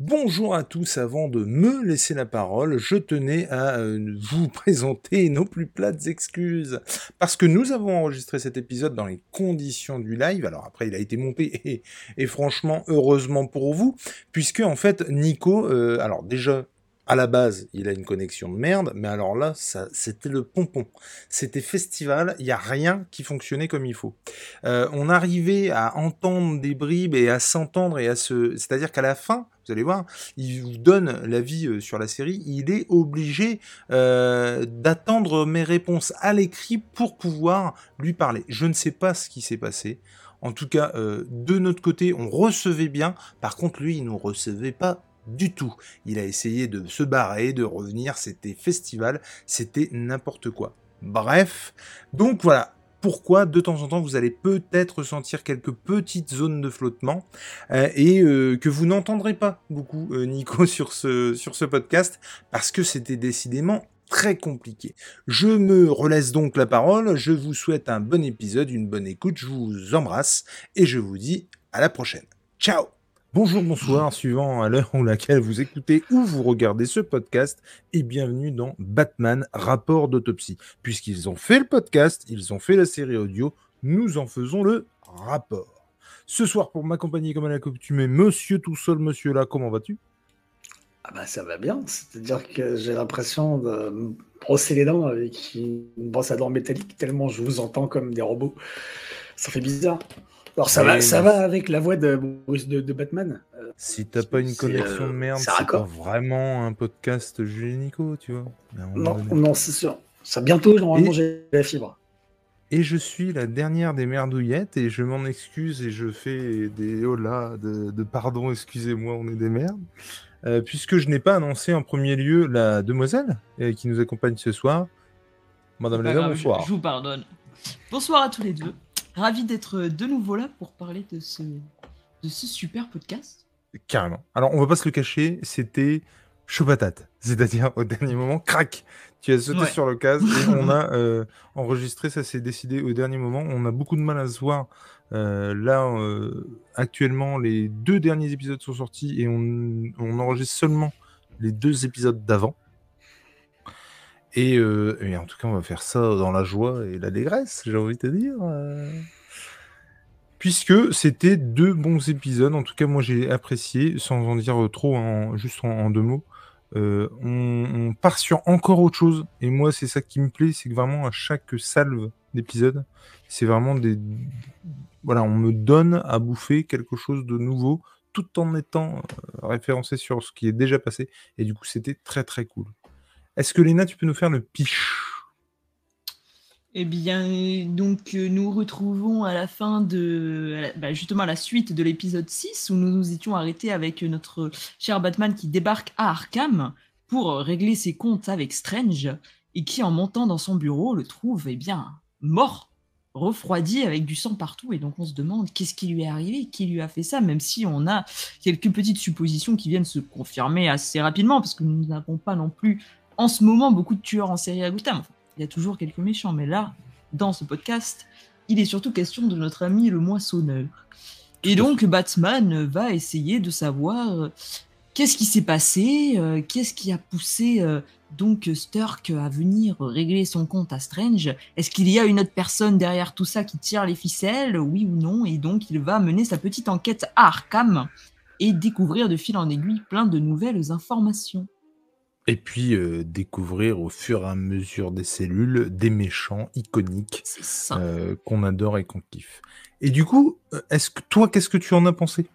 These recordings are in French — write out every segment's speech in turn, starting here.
Bonjour à tous, avant de me laisser la parole, je tenais à euh, vous présenter nos plus plates excuses. Parce que nous avons enregistré cet épisode dans les conditions du live, alors après il a été monté, et, franchement, heureusement pour vous, puisque en fait Nico, euh, alors déjà à la base, il a une connexion de merde, mais alors là, ça, c'était le pompon. C'était festival, il n'y a rien qui fonctionnait comme il faut. Euh, on arrivait à entendre des bribes et à s'entendre et à se... C'est-à-dire qu'à la fin, vous allez voir, il vous donne l'avis euh, sur la série, il est obligé euh, d'attendre mes réponses à l'écrit pour pouvoir lui parler. Je ne sais pas ce qui s'est passé. En tout cas, euh, de notre côté, on recevait bien. Par contre, lui, il ne recevait pas du tout. Il a essayé de se barrer, de revenir, c'était festival, c'était n'importe quoi. Bref, donc voilà, pourquoi de temps en temps vous allez peut-être sentir quelques petites zones de flottement euh, et euh, que vous n'entendrez pas beaucoup euh, Nico sur ce, sur ce podcast parce que c'était décidément très compliqué. Je me relaisse donc la parole, je vous souhaite un bon épisode, une bonne écoute, je vous embrasse et je vous dis à la prochaine. Ciao Bonjour, bonsoir, suivant à l'heure où laquelle vous écoutez ou vous regardez ce podcast, et bienvenue dans Batman Rapport d'autopsie. Puisqu'ils ont fait le podcast, ils ont fait la série audio, nous en faisons le rapport. Ce soir, pour m'accompagner comme à l'accoutumée, monsieur tout seul, monsieur là, comment vas-tu? Ah bah ça va bien, c'est-à-dire que j'ai l'impression de brosser les dents avec une brosse à dents métallique tellement je vous entends comme des robots. Ça fait bizarre. Alors ça va, ça va avec la voix de, de, Batman. Euh, si t'as pas une connexion de euh, merde, c'est pas vraiment un podcast Julie Nico, tu vois. Non, non, c'est sûr. Ça bientôt, normalement, j'ai la fibre. Et je suis la dernière des merdouillettes et je m'en excuse et je fais des oh là de, pardon, excusez-moi, on est des merdes. Euh, puisque je n'ai pas annoncé en premier lieu la demoiselle qui nous accompagne ce soir. Madame Léa, bonsoir. je vous pardonne. Bonsoir à tous les deux. Ravi d'être de nouveau là pour parler de ce, de ce super podcast. Carrément. Alors, on va pas se le cacher, c'était chaud patate. C'est-à-dire, au dernier moment, crac Tu as sauté sur l'occasion et on a euh, enregistré, ça s'est décidé au dernier moment. On a beaucoup de mal à se voir. Euh, là, euh, actuellement, les deux derniers épisodes sont sortis et on, on enregistre seulement les deux épisodes d'avant. Euh, et, en tout cas, on va faire ça dans la joie et la dégresse, j'ai envie de te dire. Euh. Puisque c'était deux bons épisodes, en tout cas, moi j'ai apprécié, sans en dire trop, juste en, deux mots. Euh, on, part sur encore autre chose, et moi c'est ça qui me plaît, c'est que vraiment à chaque salve d'épisode, c'est vraiment des. Voilà, on me donne à bouffer quelque chose de nouveau, tout en étant référencé sur ce qui est déjà passé, et du coup c'était très très cool. Est-ce que Léna, tu peux nous faire le pitch? Eh bien, donc euh, nous retrouvons à la fin de bah, justement la suite de l'épisode 6 où nous nous étions arrêtés avec notre cher Batman qui débarque à Arkham pour régler ses comptes avec Strange et qui en montant dans son bureau le trouve eh bien mort, refroidi avec du sang partout. Et donc on se demande qu'est-ce qui lui est arrivé, qui lui a fait ça? Même si on a quelques petites suppositions qui viennent se confirmer assez rapidement parce que nous n'avons pas non plus en ce moment beaucoup de tueurs en série à Gotham. il y a toujours quelques méchants, mais là, dans ce podcast, il est surtout question de notre ami le moissonneur. Et donc Batman va essayer de savoir euh, qu'est-ce qui s'est passé, euh, qu'est-ce qui a poussé euh, donc Stark à venir régler son compte à Strange. Est-ce qu'il y a une autre personne derrière tout ça qui tire les ficelles, oui ou non? Et donc il va mener sa petite enquête à Arkham et découvrir de fil en aiguille plein de nouvelles informations. Et puis euh, découvrir au fur et à mesure des cellules des méchants iconiques euh, qu'on adore et qu'on kiffe. Et du coup, euh, est-ce que toi, qu'est-ce que tu en as pensé?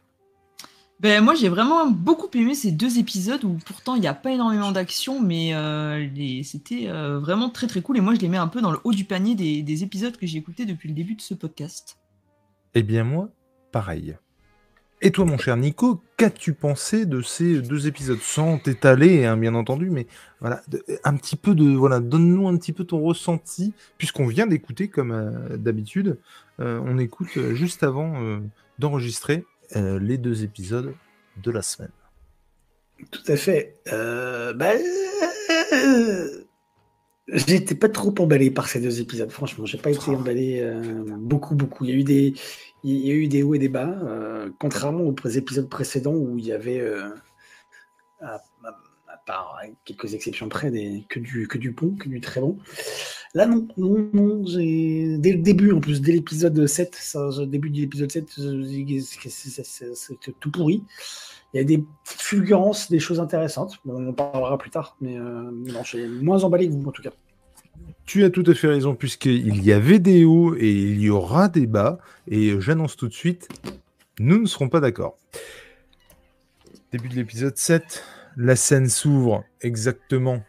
Ben, moi, j'ai vraiment beaucoup aimé ces deux épisodes où pourtant il n'y a pas énormément d'action, mais c'était vraiment très très cool. Et moi, je les mets un peu dans le haut du panier des, des épisodes que j'ai écoutés depuis le début de ce podcast. Eh bien, moi, pareil. Et toi, mon cher Nico, qu'as-tu pensé de ces deux épisodes? Sans t'étaler, hein, bien entendu, mais voilà, un petit peu de. Voilà, donne-nous un petit peu ton ressenti, puisqu'on vient d'écouter, comme euh, d'habitude, euh, on écoute euh, juste avant d'enregistrer les deux épisodes de la semaine. Tout à fait. Bah, J'étais pas trop emballé par ces deux épisodes, franchement. J'ai pas été emballé beaucoup, beaucoup. Il y a eu des, il y a eu des hauts et des bas, euh, contrairement aux épisodes précédents où il y avait, euh, à, part quelques exceptions près, que, du, que du bon, que du très bon. Là, non, non, non. Dès le début, en plus, dès l'épisode 7, ça, début de l'épisode 7, c'est tout pourri. Il y a des fulgurances, des choses intéressantes. On en parlera plus tard, mais euh, non, je suis moins emballé que vous, en tout cas. Tu as tout à fait raison, puisqu'il y avait des hauts et il y aura des bas. Et j'annonce tout de suite, nous ne serons pas d'accord. Début de l'épisode 7, la scène s'ouvre exactement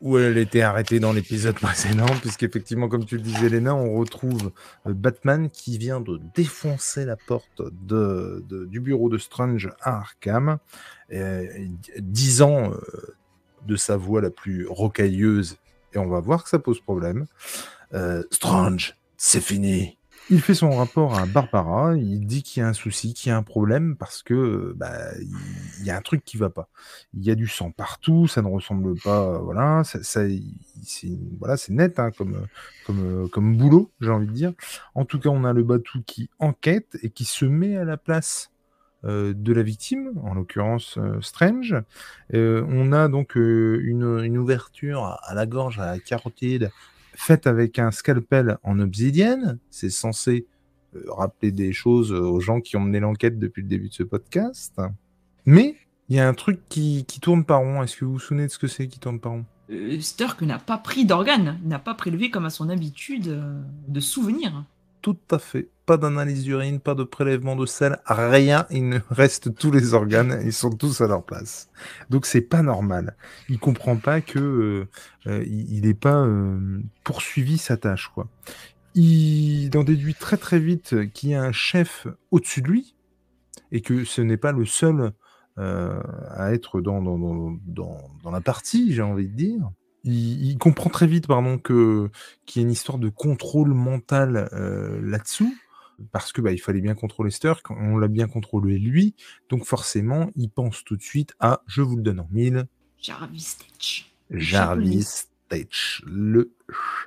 où elle était arrêtée dans l'épisode précédent, puisqu'effectivement, comme tu le disais, Léna, on retrouve euh, Batman qui vient de défoncer la porte du bureau de Strange à Arkham, disant euh, de sa voix la plus rocailleuse, et on va voir que ça pose problème. Euh, Strange, c'est fini. Il fait son rapport à Barbara, il dit qu'il y a un souci, qu'il y a un problème parce que bah, il y a un truc qui va pas. Il y a du sang partout, ça ne ressemble pas, voilà, ça, c'est voilà, c'est net hein, comme comme comme boulot, j'ai envie de dire. En tout cas, on a le Batou qui enquête et qui se met à la place euh, de la victime, en l'occurrence euh, Strange. Euh, on a donc une, ouverture à la gorge, à la carotide, faite avec un scalpel en obsidienne. C'est censé euh, rappeler des choses aux gens qui ont mené l'enquête depuis le début de ce podcast. Mais il y a un truc qui, tourne par rond. Est-ce que vous vous souvenez de ce que c'est qui tourne par rond? Euh, n'a pas pris d'organes, n'a pas prélevé comme à son habitude euh, de souvenirs. Tout à fait. Pas d'analyse d'urine, pas de prélèvement de sel, rien. Il ne reste tous les organes, ils sont tous à leur place. Donc c'est pas normal. Il comprend pas que euh, euh, il pas euh, poursuivi sa tâche, quoi. Il en déduit très très vite qu'il y a un chef au-dessus de lui et que ce n'est pas le seul à être dans la partie, j'ai envie de dire il, comprend très vite, pardon, que qu'il y a une histoire de contrôle mental euh, là-dessous, parce que bah, il fallait bien contrôler Sturk, on l'a bien contrôlé lui, donc forcément, il pense tout de suite à, je vous le donne en mille, Jarvis Tetch. Jarvis Tetch, le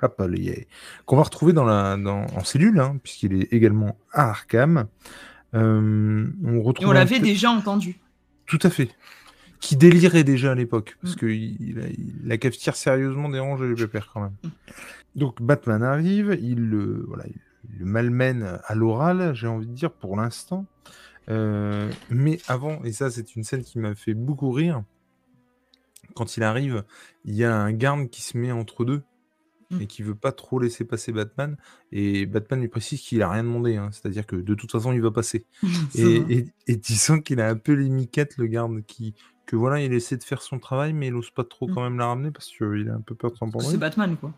chapelier, qu'on va retrouver dans la, dans, en cellule, hein, puisqu'il est également à Arkham. Euh, on retrouve. Et on l'avait déjà entendu. Tout à fait qui délirait déjà à l'époque, parce mm. que il, la cafetière sérieusement dérangé les pépères quand même. Donc Batman arrive, il le, voilà, le malmène à l'oral, j'ai envie de dire, pour l'instant. Euh, mais avant, et ça c'est une scène qui m'a fait beaucoup rire, quand il arrive, il y a un garde qui se met entre deux mm. et qui veut pas trop laisser passer Batman. Et Batman lui précise qu'il a rien demandé, hein. c'est-à-dire que de toute façon il va passer. et, et, et, tu sens qu'il a un peu les miquettes, le garde, qui, que voilà, il essaie de faire son travail, mais il ose pas trop mmh. quand même la ramener parce qu'il a un peu peur de s'en prendre. C'est Batman, quoi.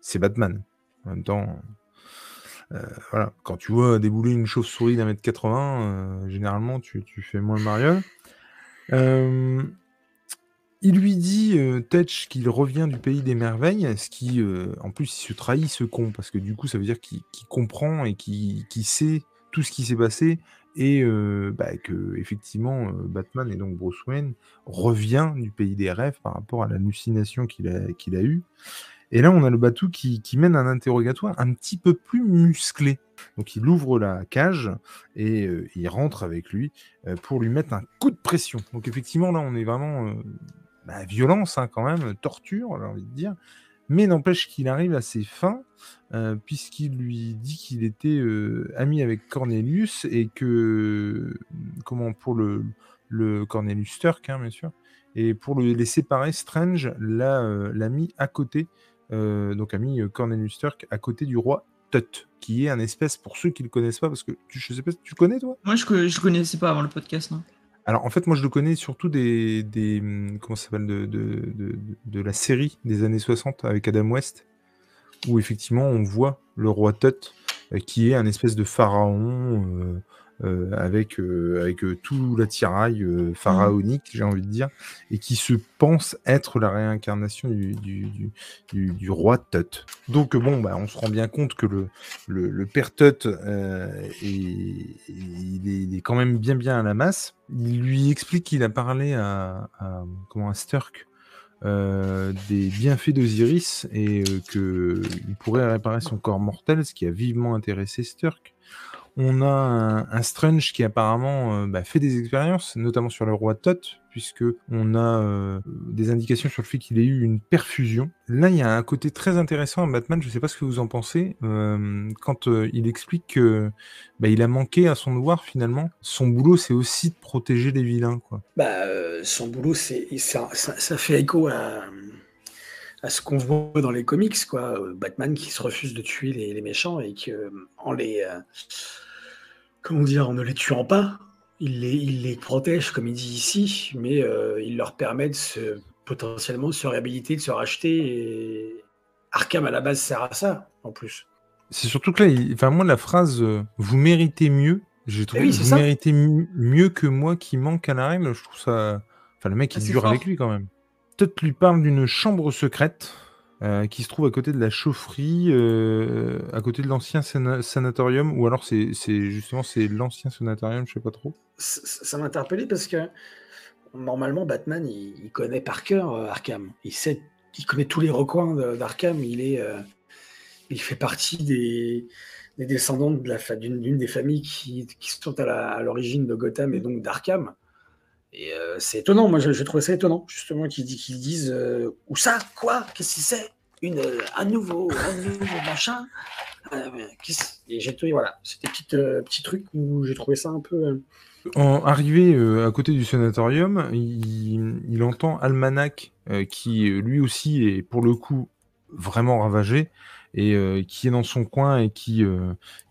C'est Batman. En même temps, euh, voilà, quand tu vois débouler une chauve-souris d'un mètre 80, euh, généralement, tu, fais moins le mariole. Euh, il lui dit, Tetch, qu'il revient du pays des merveilles, ce qui, en plus, il se trahit ce con, parce que du coup, ça veut dire qu'il comprend et qu'il sait tout ce qui s'est passé et bah, que effectivement Batman et donc Bruce Wayne revient du pays des rêves par rapport à l'hallucination qu'il a, a eue. Et là, on a le Batou qui, qui, mène un interrogatoire un petit peu plus musclé. Donc, il ouvre la cage et il rentre avec lui pour lui mettre un coup de pression. Donc, effectivement, là, on est vraiment bah, violence hein, quand même, torture, j'ai envie de dire. Mais n'empêche qu'il arrive à ses fins, euh, puisqu'il lui dit qu'il était euh, ami avec Cornelius et que, comment, pour le, le Cornelius Turk, hein, bien sûr, et pour le, les séparer, Strange l'a euh, mis à côté, donc a mis Cornelius Turk à côté du roi Tut, qui est un espèce, pour ceux qui ne le connaissent pas, parce que tu, je sais pas, tu connais toi? Moi je, je connaissais pas avant le podcast, non alors en fait, moi je le connais surtout des, hum, comment s'appelle de, la série des années 60 avec Adam West, où effectivement on voit le roi Tut euh, qui est un espèce de pharaon euh, avec, euh, avec euh, tout l'attirail mmh. pharaonique, j'ai envie de dire, et qui se pense être la réincarnation du, du, du, du roi Tut. Donc bon, bah, on se rend bien compte que le, le, le père Tut, est, il, est, quand même bien bien à la masse. Il lui explique qu'il a parlé à, à comment à Sturk euh, des bienfaits d'Osiris et euh, qu'il pourrait réparer son corps mortel, ce qui a vivement intéressé Sturk. On a un, Strange qui apparemment bah, fait des expériences, notamment sur le roi Tot, puisque on a des indications sur le fait qu'il ait eu une perfusion. Là, il y a un côté très intéressant à Batman. Je ne sais pas ce que vous en pensez quand il explique que bah, il a manqué à son devoir finalement. Son boulot, c'est aussi de protéger les vilains. Bah, son boulot, c'est ça, fait écho à à ce qu'on voit dans les comics, quoi. Batman qui se refuse de tuer les, méchants et que en les comment dire, en ne les tuant pas, il les, il les protège, comme il dit ici, mais euh, il leur permet de se, potentiellement de se réhabiliter, de se racheter. Et Arkham, à la base, sert à ça, en plus. C'est surtout que là, enfin, moi, la phrase euh, Vous méritez mieux, j'ai trouvé que vous méritez mieux que moi qui manque à la règle. Je trouve ça. Enfin, le mec, il ah, dure avec lui quand même. Peut-être lui parle d'une chambre secrète. Euh, qui se trouve à côté de la chaufferie, euh, à côté de l'ancien sanatorium, ou alors c'est justement c'est l'ancien sanatorium, je sais pas trop. Ça, m'a interpellé parce que normalement Batman il, connaît par cœur euh, Arkham, il connaît tous les recoins d'Arkham, il est, il fait partie des, descendants de d'une des familles qui sont à l'origine de Gotham et donc d'Arkham. Et euh, c'est étonnant, moi j'ai trouvé ça étonnant, justement, qu'ils disent euh, Où ça Quoi? Qu'est-ce que c'est? Euh, un nouveau, un nouveau machin? Et j'ai trouvé, voilà, c'était petits trucs où j'ai trouvé ça un peu. En arrivé à côté du sanatorium, il entend Almanac, qui lui aussi est pour le coup vraiment ravagé, et qui est dans son coin et qui,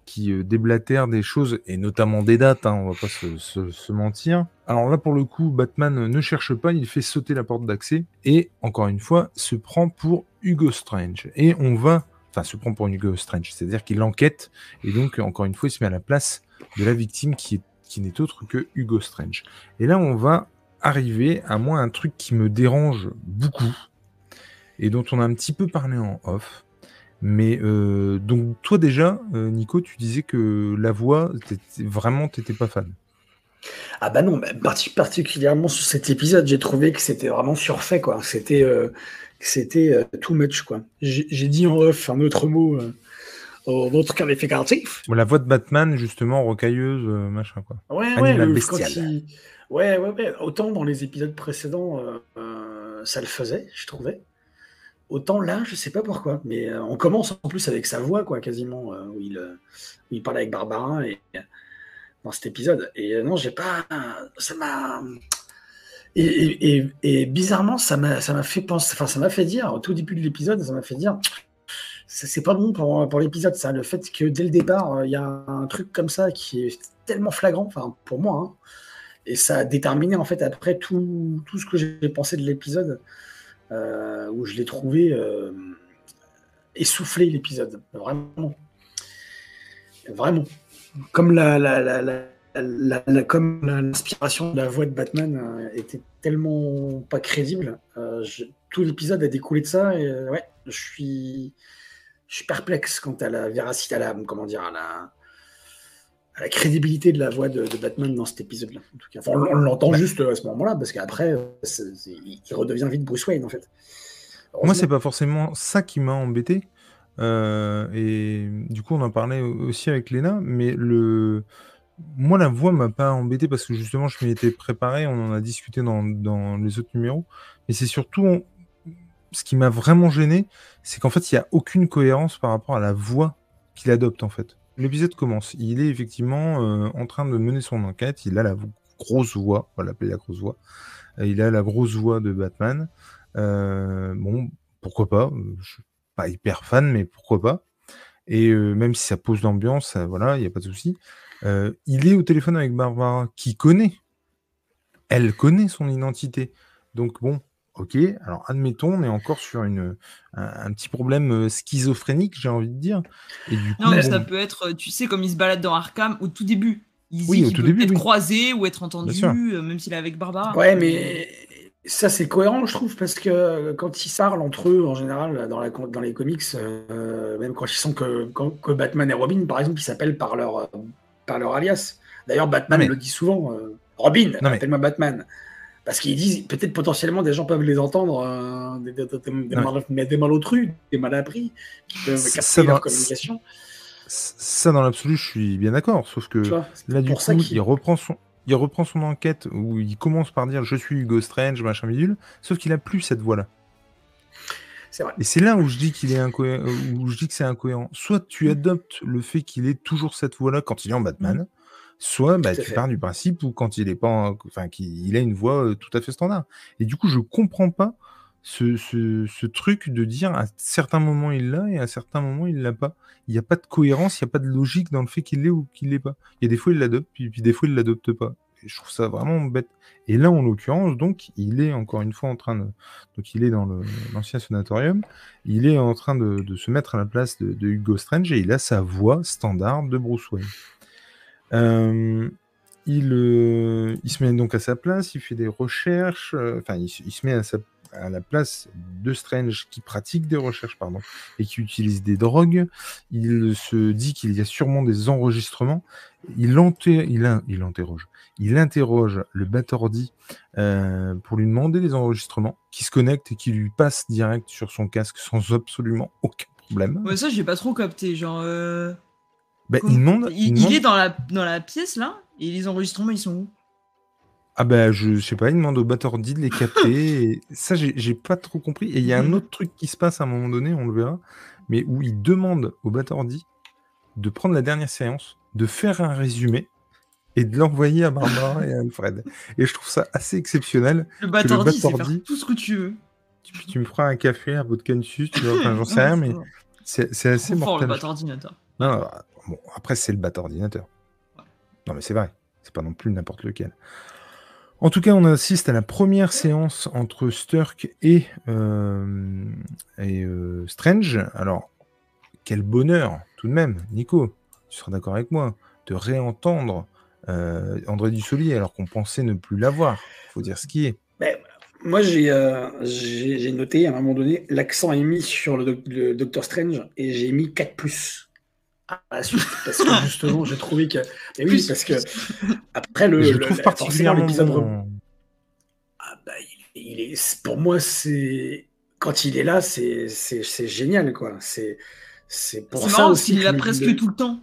qui euh, déblatère des choses, et notamment des dates, hein, on va pas se, mentir. Alors là, pour le coup, Batman ne cherche pas, il fait sauter la porte d'accès, et encore une fois, se prend pour Hugo Strange. Et on va, enfin, se prend pour Hugo Strange, c'est-à-dire qu'il enquête, et donc, encore une fois, il se met à la place de la victime qui qui n'est autre que Hugo Strange. Et là, on va arriver à moi un truc qui me dérange beaucoup, et dont on a un petit peu parlé en off, mais euh, donc toi déjà, euh, Nico, tu disais que la voix, vraiment, t'étais pas fan. Ah bah non, particulièrement sur cet épisode, j'ai trouvé que c'était vraiment surfait, quoi. C'était euh, c'était too much, quoi. J'ai dit en off un autre mot, un autre qualificatif. La voix de Batman, justement, rocailleuse, machin, quoi. Ouais, ouais, ouais, ouais, ouais, Autant dans les épisodes précédents, ça le faisait, je trouvais. Autant là, je sais pas pourquoi, mais euh, on commence en plus avec sa voix, quoi, quasiment, euh, où, il, euh, il parle avec Barbara et, dans cet épisode. Et non, j'ai pas. Ça m'a. Et, bizarrement, ça m'a fait penser, enfin, ça m'a fait dire, au tout début de l'épisode, ça m'a fait dire, c'est pas bon pour, pour l'épisode, ça, le fait que dès le départ, il y a un truc comme ça qui est tellement flagrant, enfin, pour moi, hein, et ça a déterminé, en fait, après tout, tout ce que j'ai pensé de l'épisode. Euh, où je l'ai trouvé euh, essoufflé l'épisode, vraiment. Vraiment. Comme l'inspiration de la voix de Batman euh, était tellement pas crédible, tout l'épisode a découlé de ça et ouais, je suis, je suis perplexe quant à la véracité, à la, comment dire, à la, la crédibilité de la voix de, Batman dans cet épisode-là. En tout cas, on, l'entend juste à ce moment-là, parce qu'après, il redevient vite Bruce Wayne, en fait. Moi, c'est pas forcément ça qui m'a embêté. Euh, et du coup, on en parlait aussi avec Léna, mais le... moi, la voix m'a pas embêté parce que justement, je m'y étais préparé, on en a discuté dans, dans les autres numéros. Mais c'est surtout ce qui m'a vraiment gêné, c'est qu'en fait, il n'y a aucune cohérence par rapport à la voix qu'il adopte, en fait. L'épisode commence. Il est effectivement euh, en train de mener son enquête. Il a la grosse voix, on va l'appeler la grosse voix. Euh, il a la grosse voix de Batman. Euh, bon, pourquoi pas. Je suis pas hyper fan, mais pourquoi pas. Et même si ça pose l'ambiance, voilà, il n'y a pas de souci. il est au téléphone avec Barbara, qui connaît. Elle connaît son identité. Donc bon, Ok, alors admettons, on est encore sur une, un, petit problème euh, schizophrénique, j'ai envie de dire. Et du coup, non, mais ça peut être, tu sais, comme il se balade dans Arkham au tout début. Il oui, au tout peut début, être croisé ou être entendu, euh, même s'il est avec Barbara. Ouais, mais ça c'est cohérent, je trouve, parce que euh, quand ils parlent entre eux, en général, dans, la, dans les comics, même quand ils sont que, que, Batman et Robin, par exemple, ils s'appellent par leur, par leur alias. D'ailleurs, Batman le dit souvent. Robin, appelle-moi Batman. Parce qu'ils disent, peut-être potentiellement, des gens peuvent les entendre, euh, des, des, des, mal, des, malotrus, des mal appris, qui peuvent capter leur communication. ça, dans l'absolu, je suis bien d'accord. Sauf que là, du coup, il... reprend son, il reprend son enquête où il commence par dire je suis Hugo Strange, machin bidule. Sauf qu'il a plus cette voix-là. Et c'est là où je dis qu'il est incohérent, où je dis que c'est incohérent. Soit tu mm. adoptes le fait qu'il ait toujours cette voix-là quand il est en Batman. Soit bah, tu pars du principe où quand il est pas, enfin qu'il a une voix tout à fait standard. Et du coup, je comprends pas ce, ce, truc de dire à certains moments il l'a et à certains moments il l'a pas. Il n'y a pas de cohérence, il n'y a pas de logique dans le fait qu'il l'ait ou qu'il l'ait pas. Il y a des fois il l'adopte, puis, puis des fois il l'adopte pas je trouve ça vraiment bête. Et là, en l'occurrence, donc, il est encore une fois en train de. Donc, il est dans l'ancien sanatorium. Il est en train de, se mettre à la place de, Hugo Strange et il a sa voix standard de Bruce Wayne. Euh, il, euh, il se met donc à sa place, il fait des recherches, euh, enfin, il, se met à la place de Strange qui pratique des recherches pardon, et qui utilise des drogues. Il se dit qu'il y a sûrement des enregistrements. Il, il, interroge. Le Batordi euh, pour lui demander des enregistrements, qui se connecte et qui lui passe direct sur son casque sans absolument aucun problème. Ça, j'ai pas trop capté. Genre. Bah, il, demande, il, est dans la, dans la pièce là, et les enregistrements, ils sont où? Ah ben, je, sais pas, il demande au Batordi de les capter. et ça, j'ai pas trop compris. Et il y a un autre truc qui se passe à un moment donné, on le verra, mais où il demande au Batordi de prendre la dernière séance, de faire un résumé et de l'envoyer à Barbara et à Alfred. Et je trouve ça assez exceptionnel. Le Batordi, c'est faire tout ce que tu veux. Tu, tu me feras un café, un bout de cansus, tu vois, enfin, j'en sais rien, mais c'est assez mortel. le Batordinateur. Non, bon, après, c'est le Batordinateur. Non, mais c'est vrai, c'est pas non plus n'importe lequel. En tout cas, on assiste à la première séance entre Sturk et, euh, et euh, Strange. Alors, quel bonheur, tout de même, Nico, tu seras d'accord avec moi, de réentendre euh, André Dussolier alors qu'on pensait ne plus l'avoir. Il faut dire ce qui est. Ben, moi, j'ai noté à un moment donné, l'accent est mis sur le, le Docteur Strange et j'ai mis 4 à la suite parce que justement j'ai trouvé que mais oui parce que après le je trouve particulièrement l'épisode ah bah, il, est pour moi c'est quand il est là c'est c'est génial quoi c'est c'est pour ça aussi il est là presque tout le temps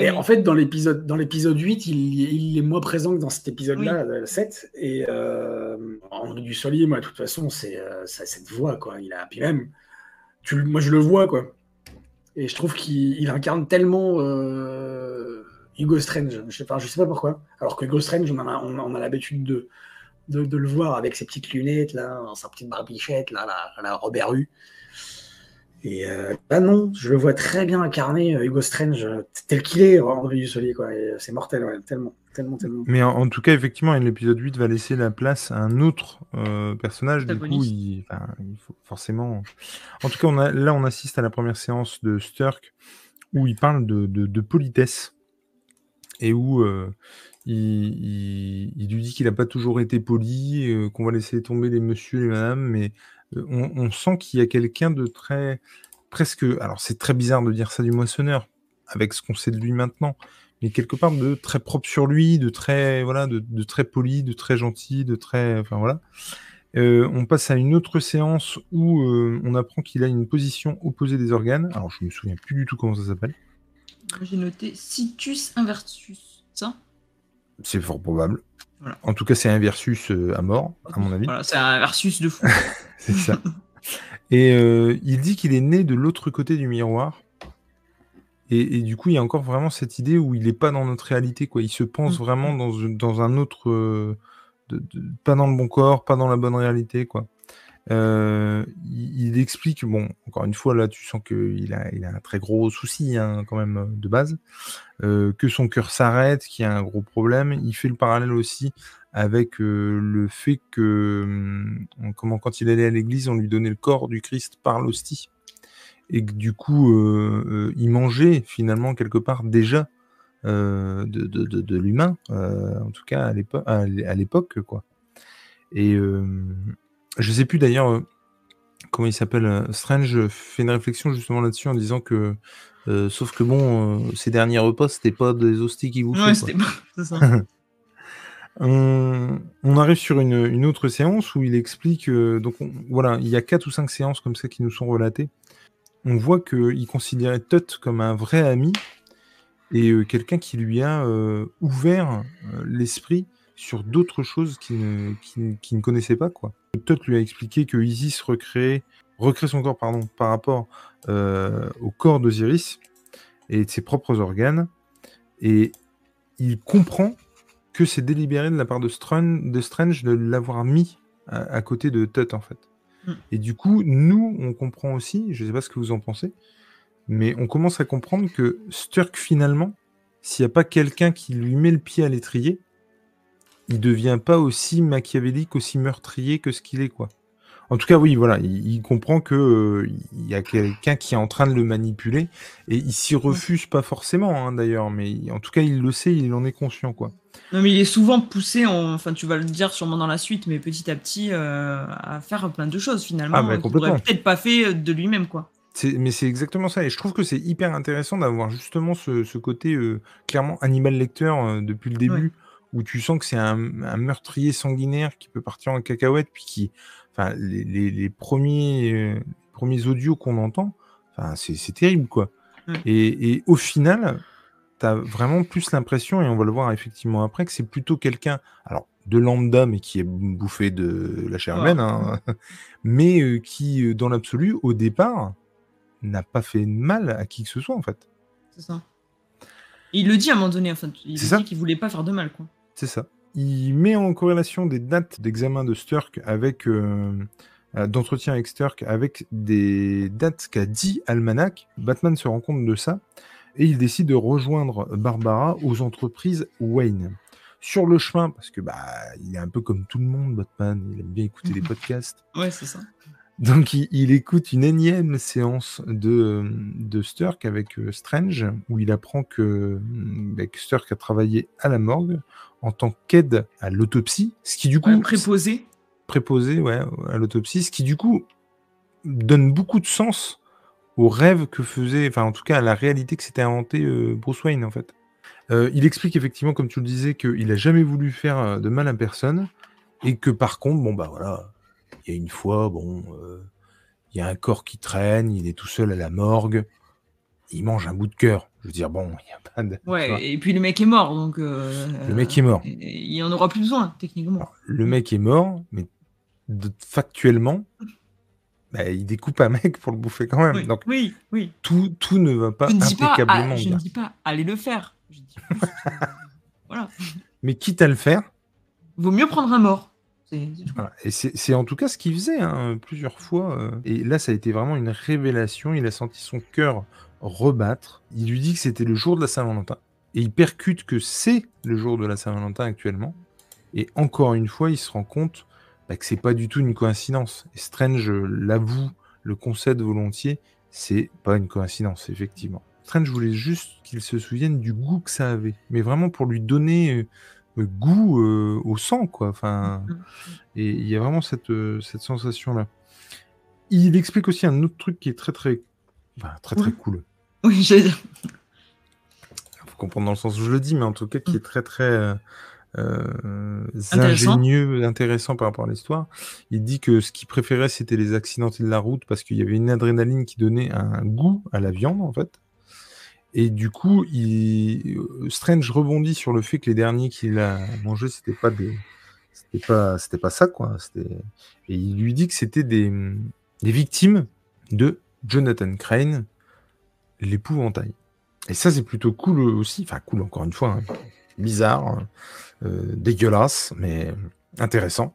et en fait, dans l'épisode dans l'épisode 8, il, il, est moins présent que dans cet épisode-là, le 7. Et euh, André Dussolier, moi, de toute façon, c'est euh, cette voix, quoi. Il a, puis même, tu, moi, je le vois, quoi. Et je trouve qu'il incarne tellement euh, Hugo Strange. Je sais, pas, je sais pas pourquoi. Alors que Hugo Strange, on a, l'habitude de, le voir avec ses petites lunettes, là, sa petite barbichette, là, la, Robert Hue. Et euh, là, non, je le vois très bien incarner euh, Hugo Strange tel qu'il est, André Dussolier, quoi. C'est mortel, ouais, tellement. Mais en, tout cas, effectivement, l'épisode 8 va laisser la place à un autre euh, personnage. Du coup, il, faut forcément. En tout cas, on a, là, on assiste à la première séance de Sturk où il parle de, politesse et où euh, il, lui dit qu'il n'a pas toujours été poli, euh, qu'on va laisser tomber les messieurs, les madames, mais on, on, sent qu'il y a quelqu'un de très. presque. Alors, c'est très bizarre de dire ça du moissonneur avec ce qu'on sait de lui maintenant mais quelque part de très propre sur lui, de très voilà, de, très poli, de très gentil, de très, enfin voilà. Euh, on passe à une autre séance où euh, on apprend qu'il a une position opposée des organes. Alors je me souviens plus du tout comment ça s'appelle. J'ai noté situs inversus, ça? C'est fort probable. En tout cas, c'est un versus euh, à mort, à mon avis. Voilà, c'est un versus de fou. c'est ça. Et il dit qu'il est né de l'autre côté du miroir et, du coup, il y a encore vraiment cette idée où il n'est pas dans notre réalité, quoi. Il se pense mmh. vraiment dans, dans un autre, euh, pas dans le bon corps, pas dans la bonne réalité, quoi. Euh, il, explique, bon, encore une fois, là, tu sens qu'il a, il a un très gros souci, hein, quand même, de base, euh, que son cœur s'arrête, qu'il y a un gros problème. Il fait le parallèle aussi avec le fait que, hum, comment, quand il allait à l'église, on lui donnait le corps du Christ par l'hostie et que du coup, euh, euh, il mangeait finalement quelque part déjà euh, de, de, de, l'humain, en tout cas à l'époque, quoi. Et je sais plus d'ailleurs comment il s'appelle. Strange fait une réflexion justement là-dessus en disant que, sauf que bon, ces derniers repas, c'était pas des hosties qui vous Ouais, c'était pas. ça. On, on, arrive sur une, une, autre séance où il explique. donc voilà, il y a quatre ou cinq séances comme ça qui nous sont relatées on voit qu'il considérait Tut comme un vrai ami et quelqu'un qui lui a ouvert l'esprit sur d'autres choses qu'il ne, connaissait pas. Quoi. Tut lui a expliqué que Isis recrée, son corps pardon, par rapport au corps d'Osiris et de ses propres organes. Et il comprend que c'est délibéré de la part de, Strange de l'avoir mis à, côté de Tut, en fait. Mm. Et du coup, nous, on comprend aussi, je ne sais pas ce que vous en pensez, mais on commence à comprendre que Sturk, finalement, s'il n'y a pas quelqu'un qui lui met le pied à l'étrier, il devient pas aussi machiavélique, aussi meurtrier que ce qu'il est, quoi. En tout cas, oui, voilà, il, comprend que euh, il y a quelqu'un qui est en train de le manipuler et il s'y refuse pas forcément, hein, d'ailleurs, mais en tout cas, il le sait, il en est conscient, quoi. Non, mais il est souvent poussé, enfin, tu vas le dire sûrement dans la suite, mais petit à petit, euh, à faire plein de choses finalement. Ah, mais complètement. peut-être pas fait de lui-même, quoi. Mais c'est exactement ça, et je trouve que c'est hyper intéressant d'avoir justement ce, côté euh, clairement animal lecteur depuis le début, où tu sens que c'est un, un, meurtrier sanguinaire qui peut partir en cacahuète, puis qui, enfin, les, premiers, euh, premiers audios qu'on entend, enfin, c'est terrible, quoi. Et, au final, tu as vraiment plus l'impression, et on va le voir effectivement après, que c'est plutôt quelqu'un, alors de lambda, mais qui est bouffé de la chair humaine, hein, mais euh, qui, euh, dans l'absolu, au départ, n'a pas fait mal à qui que ce soit, en fait. C'est ça. il le dit à un moment donné, enfin, il dit qu'il voulait pas faire de mal, quoi. C'est ça il met en corrélation des dates d'examen de Sturk avec euh, d'entretien avec Sturk avec des dates qu'a dit Almanac. Batman se rend compte de ça et il décide de rejoindre Barbara aux entreprises Wayne. Sur le chemin, parce que bah il est un peu comme tout le monde, Batman, il aime bien écouter les podcasts. Ouais, c'est ça. Donc il, écoute une énième séance de, de Sturk avec euh, Strange, où il apprend que, bah, que Sturk a travaillé à la morgue en tant qu'aide à l'autopsie, ce qui du coup... préposé Préposé, ouais, à l'autopsie, ce qui du coup donne beaucoup de sens au rêve que faisait, enfin en tout cas à la réalité que s'était inventé euh, Bruce Wayne en fait. Euh, il explique effectivement, comme tu le disais, qu'il a jamais voulu faire euh, de mal à personne et que par contre, bon bah voilà, il y a une fois, bon, il y a un corps qui traîne, il est tout seul à la morgue, il mange un bout de cœur. Je veux dire, bon, il n'y a pas de. Ouais, et puis le mec est mort, donc. Le mec est mort. Il n'y en aura plus besoin, techniquement. le mec est mort, mais factuellement, bah, il découpe un mec pour le bouffer quand même. Oui, donc, oui, oui. Tout, tout ne va pas impeccablement bien. Je ne dis pas allez le faire. voilà. Mais quitte à le faire. Vaut mieux prendre un mort. Et c'est en tout cas ce qu'il faisait hein, plusieurs fois. Euh. Et là, ça a été vraiment une révélation. Il a senti son cœur rebattre. Il lui dit que c'était le jour de la Saint-Valentin. Et il percute que c'est le jour de la Saint-Valentin actuellement. Et encore une fois, il se rend compte bah, que c'est pas du tout une coïncidence. Et Strange l'avoue, le concède volontiers, c'est pas une coïncidence, effectivement. Strange voulait juste qu'il se souvienne du goût que ça avait, mais vraiment pour lui donner euh, goût euh, au sang, quoi. Enfin, mm, mm, mm. et il y a vraiment cette, euh, cette sensation-là. Il explique aussi un autre truc qui est très très très très cool. Oui, j'ai Il faut comprendre dans le sens où je le dis, mais en tout cas qui est très très euh, euh, ingénieux, intéressant par rapport à l'histoire. Il dit que ce qu'il préférait, c'était les accidentés de la route parce qu'il y avait une adrénaline qui donnait un goût à la viande, en fait. Et du coup, il... Strange rebondit sur le fait que les derniers qu'il a mangés, c'était pas des, c'était pas, c'était pas ça, quoi. C'était... Et il lui dit que c'était des, des victimes de Jonathan Crane, l'épouvantail. Et ça, c'est plutôt cool aussi. Enfin, cool, encore une fois. Hein. Bizarre, euh, dégueulasse, mais intéressant.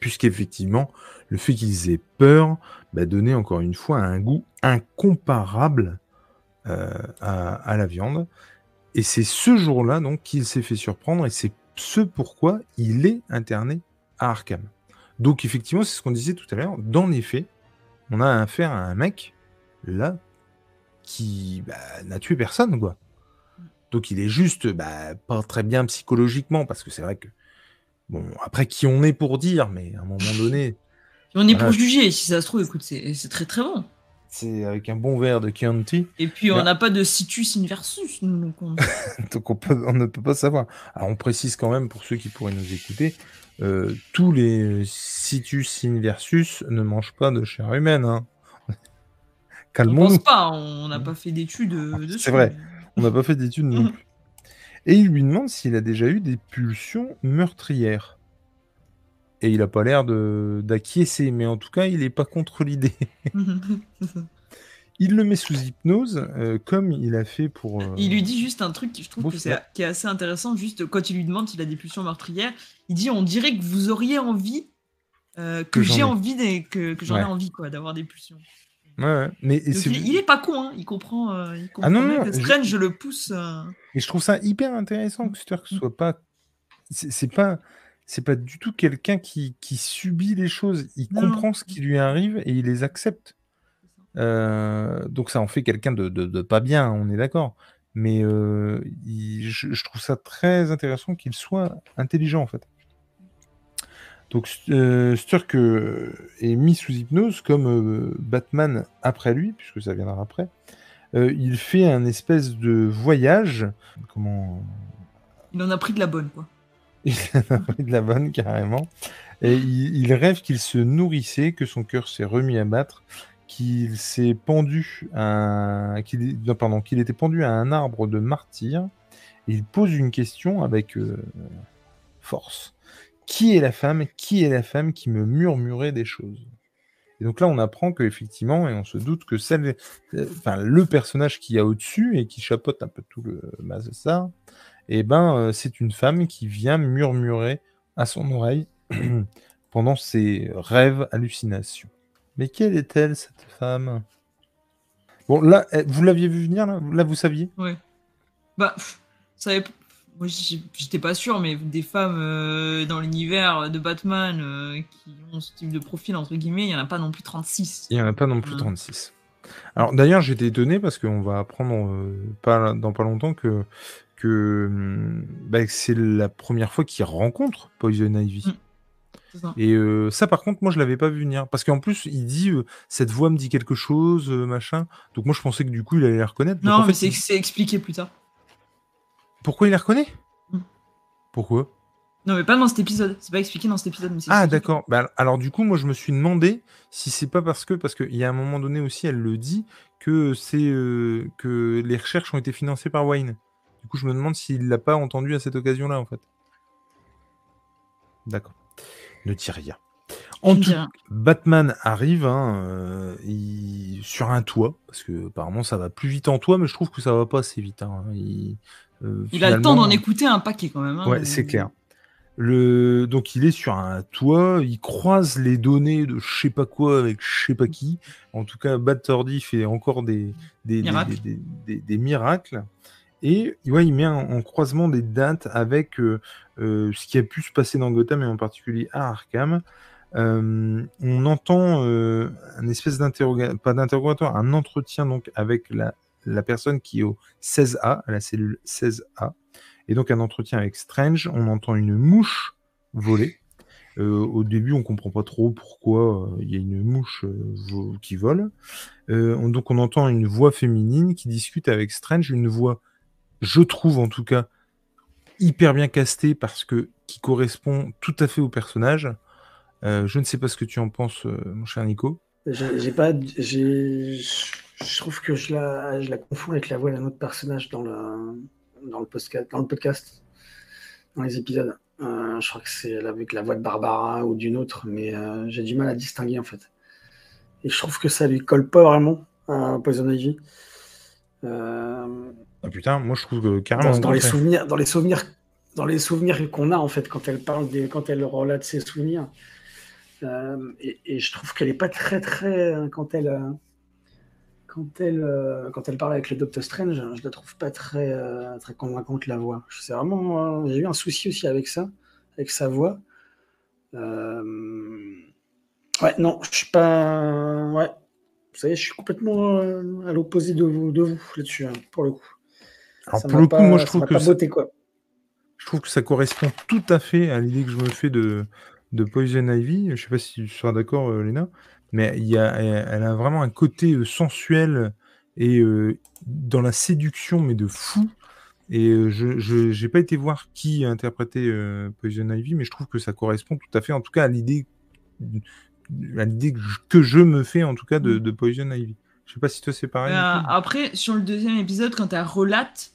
Puisqu'effectivement, le fait qu'ils aient peur bah, donnait encore une fois un goût incomparable euh, à, la viande. Et c'est ce jour-là donc qu'il s'est fait surprendre et c'est ce pourquoi il est interné à Arkham. Donc effectivement, c'est ce qu'on disait tout à l'heure. Dans les faits, on a affaire à un mec, là, qui bah, n'a tué personne, quoi. Donc il est juste bah, pas très bien psychologiquement, parce que c'est vrai que, bon, après qui on est pour dire, mais à un moment donné... on est pour juger, si ça se trouve, écoute, c'est très très bon. C'est avec un bon verre de Chianti. Et puis on n'a pas de situs inversus, donc on... donc on, ne peut pas savoir. Alors on précise quand même, pour ceux qui pourraient nous écouter, euh, tous les situs inversus ne mangent pas de chair humaine. Hein. calmons-nous. pense pas, on n'a pas fait d'études euh, dessus. C'est vrai. On n'a pas fait d'études non plus. Et il lui demande s'il a déjà eu des pulsions meurtrières. Et il a pas l'air d'acquiescer, mais en tout cas, il n'est pas contre l'idée. Il le met sous hypnose, euh, comme il a fait pour. euh, Il lui dit juste un truc qui je trouve Bon, que c'est c'est, qui est assez intéressant, juste quand il lui demande s'il a des pulsions meurtrières, il dit on dirait que vous auriez envie, euh, que, j'ai ai. envie, des- que, que j'en ai envie quoi, d'avoir des pulsions. Ouais, ouais. Mais et Donc, c'est- il, il est pas con, hein, il comprend, euh, il comprend Ah non, non, Strange je le pousse. euh, Et je trouve ça hyper intéressant que Stark soit pas. C'est c'est pas. C'est pas du tout quelqu'un qui, qui subit les choses. Il Non. comprend ce qui lui arrive et il les accepte. Euh, donc ça en fait quelqu'un de, de- de pas bien, on est d'accord. Mais euh, il- je, je trouve ça très intéressant qu'il soit intelligent en fait. Donc euh, Sturk euh, est mis sous hypnose comme euh, Batman après lui, puisque ça viendra après. Euh, il fait un espèce de voyage. Comment Il en a pris de la bonne quoi. il en a pris de la bonne carrément. Et il, il rêve qu'il se nourrissait, que son cœur s'est remis à battre, qu'il s'est pendu à qu'il non, pardon, qu'il était pendu à un arbre de martyr. Et il pose une question avec euh, force. Qui est la femme Qui est la femme qui me murmurait des choses Et donc là, on apprend que effectivement, et on se doute que celle, euh, enfin, le personnage qui y a au-dessus et qui chapeaute un peu tout le Mazassa, eh ben, euh, c'est une femme qui vient murmurer à son oreille pendant ses rêves, hallucinations. Mais quelle est-elle, cette femme? Bon, là, vous l'aviez vu venir, là? Là, vous saviez? Ouais. Bah, ça moi j'ai- j'étais pas sûr, mais des femmes euh, dans l'univers de Batman euh, qui ont ce type de profil, entre guillemets, il y en a pas non plus 36. Il n'y en a pas non plus Mm. 36. Alors, d'ailleurs, j'étais étonné parce qu'on va apprendre euh, pas, dans pas longtemps que, que hum, bah, c'est la première fois qu'il rencontre Poison Ivy. Ça. Et euh, ça, par contre, moi, je l'avais pas vu venir. Parce qu'en plus, il dit euh, cette voix me dit quelque chose, euh, machin. Donc, moi, je pensais que du coup, il allait la reconnaître. Donc, Non, en mais fait, c'est il- c'est expliqué plus tard. Pourquoi il la reconnaît Mm. Pourquoi Non, mais pas dans cet épisode. C'est pas expliqué dans cet épisode. Mais Ah, d'accord. Bah, alors, du coup, moi, je me suis demandé si c'est pas parce que. Parce qu'il y a un moment donné aussi, elle le dit, que, c'est euh, que les recherches ont été financées par Wayne. Du coup, je me demande s'il l'a pas entendu à cette occasion-là, en fait. D'accord. Ne dis rien. En tout. Batman arrive hein, euh, il- sur un toit, parce que apparemment ça va plus vite en toit, mais je trouve que ça va pas assez vite. hein. Il, euh, Il a le temps d'en écouter un paquet quand même. hein. Ouais, c'est clair. Le... Donc il est sur un toit, il croise les données de je sais pas quoi avec je sais pas qui. En tout cas, Battordi fait encore des, des, Miracles. des- des- des- des miracles. Et ouais, il met en, en croisement des dates avec euh, euh, ce qui a pu se passer dans Gotham et en particulier à Arkham. Euh, on entend euh, un espèce d'interrogatoire, pas d'interrogatoire, un entretien donc avec la, la personne qui est au 16A, à la cellule 16A. Et donc un entretien avec Strange, on entend une mouche voler. Euh, au début, on comprend pas trop pourquoi euh, il y a une mouche euh, qui vole. On- donc on entend une voix féminine qui discute avec Strange, une voix, je trouve en tout cas, hyper bien castée parce que qui correspond tout à fait au personnage. Je ne sais pas ce que tu en penses, mon cher Nico. J'ai pas, je trouve que je la, je la confonds avec la voix d'un autre personnage dans le, dans le podcast, dans le podcast, dans les épisodes. Euh, je crois que c'est avec la voix de Barbara ou d'une autre, mais euh, j'ai du mal à distinguer en fait. Et je trouve que ça lui colle pas vraiment à Poison Ivy. Euh, Ah putain, moi je trouve que carrément. dans, dans les souvenirs, dans les souvenirs, dans les souvenirs qu'on a en fait quand elle parle des, quand elle relate ses souvenirs. Euh, et, et je trouve qu'elle est pas très très quand elle euh, quand elle euh, quand elle parle avec le Docteur Strange, je la trouve pas très euh, très convaincante la voix. C'est vraiment euh, j'ai eu un souci aussi avec ça, avec sa voix. Euh, Ouais, non, je suis pas. Ouais, vous savez, je suis complètement à l'opposé de vous, de vous là-dessus, hein, pour le coup. Alors Ça pour le coup, pas- moi je trouve que ça- quoi. je trouve que ça correspond tout à fait à l'idée que je me fais de, de Poison Ivy. Je sais pas si tu seras d'accord, Léna, mais il y a, elle elle a vraiment un côté euh, sensuel et euh, dans la séduction, mais de fou. Et euh, je j'ai pas été voir qui a interprété euh, Poison Ivy, mais je trouve que ça correspond tout à fait, en tout cas, à l'idée à l'idée que je- me fais, en tout cas, de, de Poison Ivy. Je sais pas si toi c'est pareil. Euh, après, sur le deuxième épisode, quand elle relate,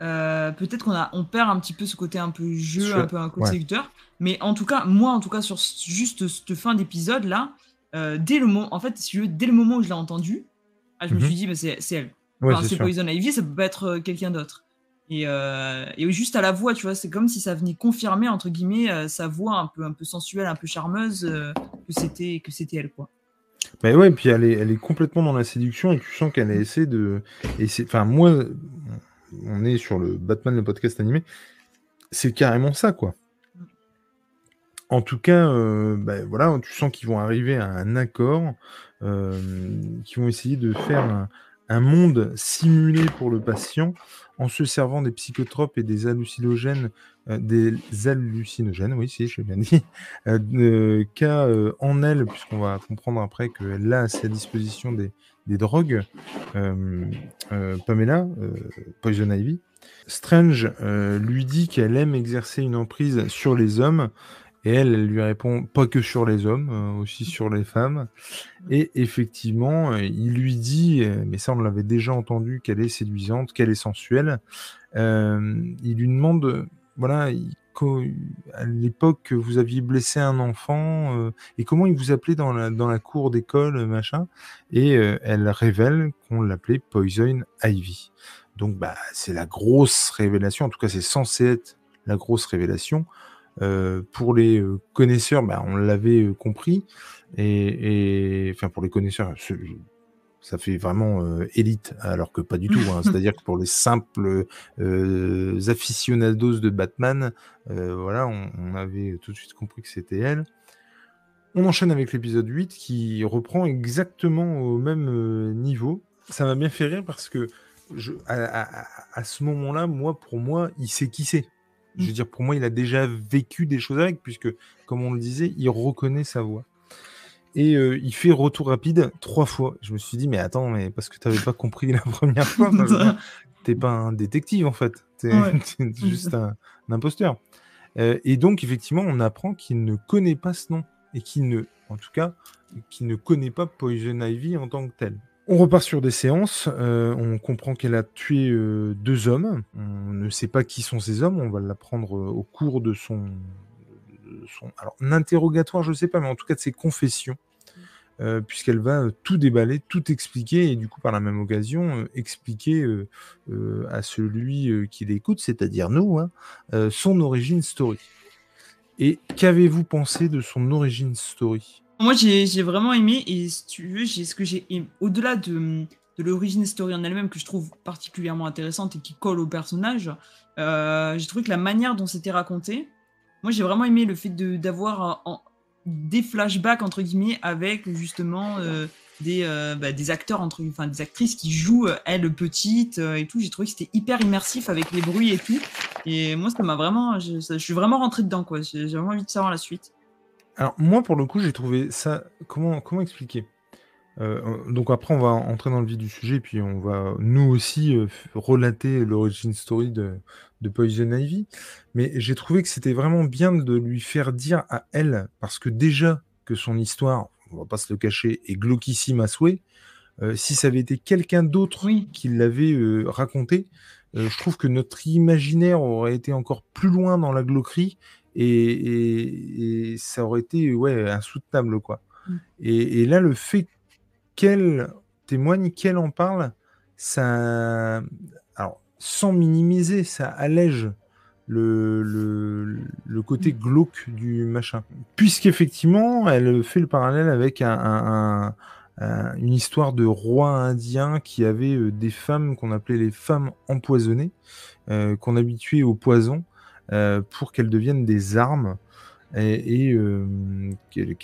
euh, peut-être qu'on a, on perd un petit peu ce côté un peu jeu, un peu un côté séducteur. Mais en tout cas, moi, en tout cas, sur juste cette fin d'épisode là, euh, dès le moment, en fait, dès le moment où je l'ai entendu, ah, je me mhm. suis dit, mais c'est, elle. c'est Poison Ivy, ça peut pas être quelqu'un d'autre. Et, et, juste à la voix, tu vois, c'est comme si ça venait confirmer entre guillemets sa voix un peu, un peu sensuelle, un peu charmeuse, que c'était, que c'était elle, quoi. Mais ouais, puis elle est, elle est complètement dans la séduction et tu sens qu'elle essaie de. Et c'est, enfin, moi, on est sur le Batman, le podcast animé, c'est carrément ça, quoi. En tout cas, euh, bah, voilà, tu sens qu'ils vont arriver à un accord, euh, qu'ils vont essayer de faire un, monde simulé pour le patient en se servant des psychotropes et des hallucinogènes, euh, des hallucinogènes, oui, si, je l'ai bien dit, qu'a en elle, puisqu'on va comprendre après qu'elle a à sa disposition des drogues, Pamela, Poison Ivy. Strange lui dit qu'elle aime exercer une emprise sur les hommes et elle, elle lui répond pas que sur les hommes, euh, aussi sur les femmes. Et effectivement, euh, il lui dit, euh, mais ça on l'avait déjà entendu, qu'elle est séduisante, qu'elle est sensuelle. il lui demande, voilà, à l'époque que vous aviez blessé un enfant, et comment il vous appelait dans la, dans la cour d'école, machin. Et elle révèle qu'on l'appelait Poison Ivy. Donc bah, c'est la grosse révélation, en tout cas c'est censé être la grosse révélation. Euh, pour les euh, connaisseurs, bah, on l'avait euh, compris. Et, enfin, pour les connaisseurs, ça fait vraiment élite, alors que pas du tout. Hein. C'est-à-dire que pour les simples aficionados de Batman, voilà, on, avait tout de suite compris que c'était elle. On enchaîne avec l'épisode 8 qui reprend exactement au même niveau. Ça m'a bien fait rire parce que je, à ce moment-là, moi, pour moi, il sait qui c'est. Je veux dire, pour moi, il a déjà vécu des choses avec, puisque, comme on le disait, il reconnaît sa voix. Et euh, il fait retour rapide trois fois. Je me suis dit, mais attends, mais parce que tu n'avais pas compris la première fois, t'es pas un détective en fait, t'es es juste un, imposteur. Euh, et donc, effectivement, on apprend qu'il ne connaît pas ce nom et qu'il ne, en tout cas, qu'il ne connaît pas Poison Ivy en tant que tel. On repart sur des séances. Euh, on comprend qu'elle a tué euh, deux hommes. On ne sait pas qui sont ces hommes. On va l'apprendre euh, au cours de son, interrogatoire, je ne sais pas, mais en tout cas de ses confessions, puisqu'elle va tout déballer, tout expliquer et du coup par la même occasion expliquer à celui qui l'écoute, c'est-à-dire nous, hein, son origin story. Et qu'avez-vous pensé de son origin story? Moi, j'ai vraiment aimé, et si tu veux, ce que j'ai au-delà de, de l'origine story en elle-même, que je trouve particulièrement intéressante et qui colle au personnage, euh, j'ai trouvé que la manière dont c'était raconté, moi, j'ai vraiment aimé le fait d'avoir des flashbacks, entre guillemets, avec justement euh, des, euh, bah, des acteurs, entre, enfin, des actrices qui jouent, elles, petites et tout. J'ai trouvé que c'était hyper immersif avec les bruits et tout. Et moi, ça m'a vraiment. Je, je suis vraiment rentré dedans, quoi. J'ai vraiment envie de savoir la suite. Alors moi pour le coup j'ai trouvé ça comment comment expliquer? Euh, donc après on va entrer dans le vif du sujet puis on va nous aussi euh, relater l'origine story de, de Poison Ivy. Mais j'ai trouvé que c'était vraiment bien de lui faire dire à elle parce que déjà que son histoire on va pas se le cacher est glauquissime à souhait euh, si ça avait été quelqu'un d'autre qui l'avait raconté je trouve que notre imaginaire aurait été encore plus loin dans la glauquerie et, ça aurait été ouais, insoutenable. Quoi. Mmh. Et, là, le fait qu'elle témoigne, qu'elle en parle, ça. Alors, sans minimiser, ça allège le, le, côté mmh. glauque du machin. Puisqu'effectivement, elle fait le parallèle avec un, une histoire de roi indien qui avait euh, des femmes qu'on appelait les femmes empoisonnées, euh, qu'on habituait au poison pour qu'elles deviennent des armes et, euh, qu'elles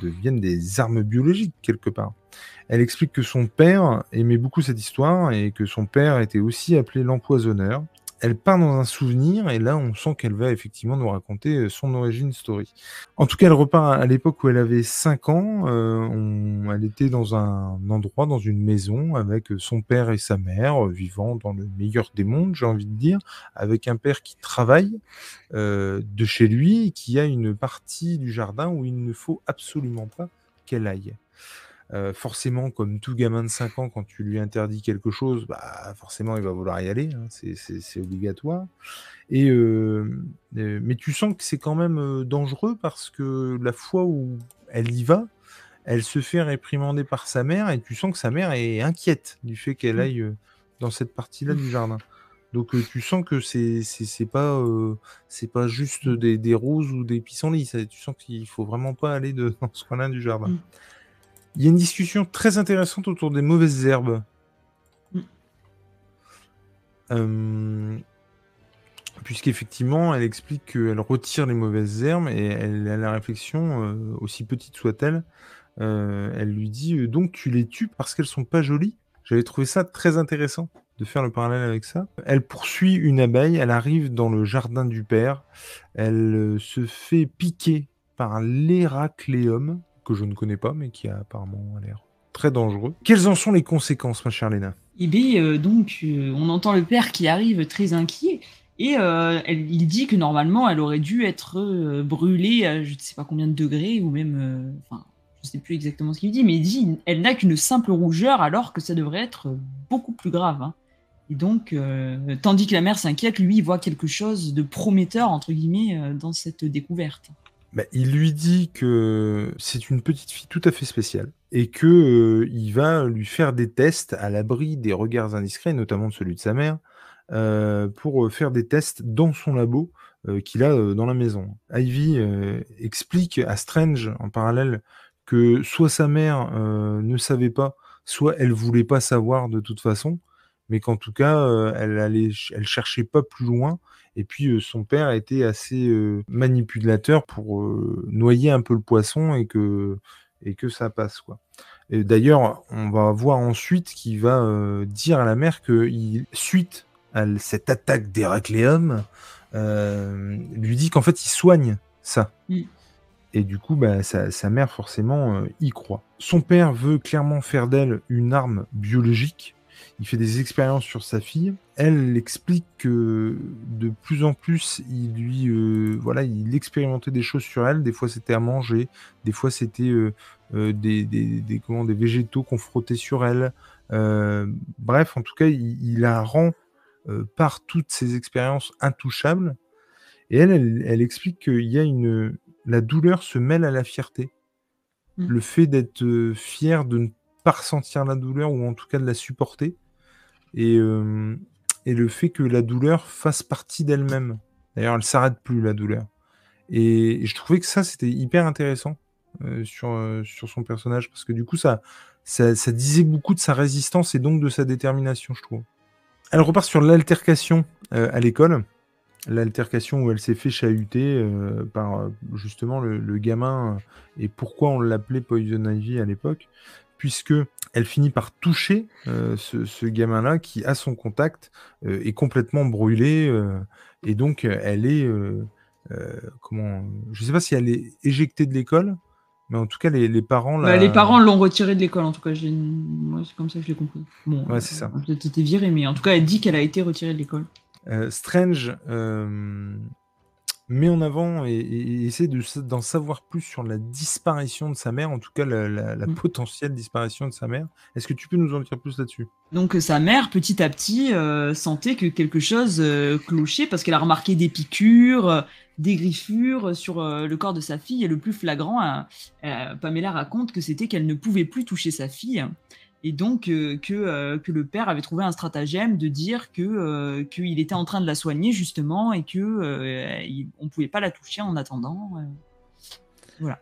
deviennent des armes biologiques quelque part. Elle explique que son père aimait beaucoup cette histoire et que son père était aussi appelé l'empoisonneur elle part dans un souvenir et là on sent qu'elle va effectivement nous raconter euh, son origine story. En tout cas, elle repart à l'époque où elle avait 5 ans. Euh, elle était dans un endroit, dans une maison avec son père et sa mère, euh, vivant dans le meilleur des mondes, j'ai envie de dire, avec un père qui travaille de chez lui qui a une partie du jardin où il ne faut absolument pas qu'elle aille. Euh, forcément, comme tout gamin de 5 ans, quand tu lui interdis quelque chose, bah, forcément, il va vouloir y aller. Hein, c'est obligatoire. Et, euh, mais tu sens que c'est quand même dangereux parce que la fois où elle y va, elle se fait réprimander par sa mère et tu sens que sa mère est inquiète du fait qu'elle mmh. aille dans cette partie-là du jardin. Donc tu sens que c'est c'est pas c'est pas juste des, des, roses ou des pissenlits. Tu sens qu'il faut vraiment pas aller de, dans ce coin-là du jardin. Mmh. Il y a une discussion très intéressante autour des mauvaises herbes. Mmh. Puisqu'effectivement, elle explique qu'elle retire les mauvaises herbes et elle a la réflexion, aussi petite soit-elle, elle lui dit donc tu les tues parce qu'elles sont pas jolies? J'avais trouvé ça très intéressant de faire le parallèle avec ça. Elle poursuit une abeille, elle arrive dans le jardin du père, elle euh, se fait piquer par l'Héracléum, que je ne connais pas, mais qui a apparemment l'air très dangereux. Quelles en sont les conséquences, ma chère Léna? Eh bien, euh, donc, euh, on entend le père qui arrive très inquiet. Et il dit que normalement, elle aurait dû être brûlée à je ne sais pas combien de degrés, ou même, enfin, je ne sais plus exactement ce qu'il dit, mais il dit elle n'a qu'une simple rougeur alors que ça devrait être beaucoup plus grave. Hein. Et donc, euh, tandis que la mère s'inquiète, lui, il voit quelque chose de prometteur, entre guillemets, euh, dans cette découverte. Bah, il lui dit que c'est une petite fille tout à fait spéciale et que euh, il va lui faire des tests à l'abri des regards indiscrets, notamment de celui de sa mère, pour faire des tests dans son labo qu'il a dans la maison. Ivy explique à Strange en parallèle que soit sa mère ne savait pas, soit elle voulait pas savoir de toute façon, mais qu'en tout cas, euh, elle allait, elle cherchait pas plus loin. Et puis euh, son père était assez euh, manipulateur pour noyer un peu le poisson et que et que ça passe quoi. Et d'ailleurs, on va voir ensuite qu'il va dire à la mère que il, suite à cette attaque d'Héracléum, lui dit qu'en fait il soigne ça. Et du coup, bah, sa, sa, mère forcément y croit. Son père veut clairement faire d'elle une arme biologique il fait des expériences sur sa fille. Elle explique que de plus en plus, il lui, euh, voilà, il expérimentait des choses sur elle. Des fois, c'était à manger, des fois, c'était euh, euh, des, des, des, comment, des végétaux qu'on frottait sur elle. bref, en tout cas, il, la rend par toutes ces expériences intouchables. Et elle, elle, explique qu'il y a une, la douleur se mêle à la fierté. Mmh. Le fait d'être fier de ne pas ressentir la douleur ou en tout cas de la supporter et, euh, et le fait que la douleur fasse partie d'elle-même. D'ailleurs, elle s'arrête plus, la douleur. Et, je trouvais que ça, c'était hyper intéressant euh, sur, euh, sur son personnage, parce que du coup, ça, ça, ça, disait beaucoup de sa résistance et donc de sa détermination, je trouve. Elle repart sur l'altercation à l'école. L'altercation où elle s'est fait chahuter par justement le, le, gamin et pourquoi on l'appelait Poison Ivy à l'époque, puisque elle finit par toucher euh, ce, gamin-là qui, à son contact, euh, est complètement brûlé. Euh, et donc, elle est. comment Je ne sais pas si elle est éjectée de l'école, mais en tout cas, les, parents. Bah, les parents l'ont retirée de l'école, en tout cas. c'est comme ça que je l'ai compris. Bon, ouais, c'est ça. Peut-être été virée, mais en tout cas, elle dit qu'elle a été retirée de l'école. Strange met en avant et, essaie d'en savoir plus sur la disparition de sa mère, en tout cas la, mmh. potentielle disparition de sa mère. Est-ce que tu peux nous en dire plus là-dessus? Donc euh, sa mère, petit à petit, euh, sentait que quelque chose euh, clochait parce qu'elle a remarqué des piqûres, des griffures sur le corps de sa fille. Et le plus flagrant, Pamela raconte que c'était qu'elle ne pouvait plus toucher sa fille et donc euh, que, euh, que le père avait trouvé un stratagème de dire que euh, qu'il était en train de la soigner justement et que on pouvait pas la toucher en attendant. voilà.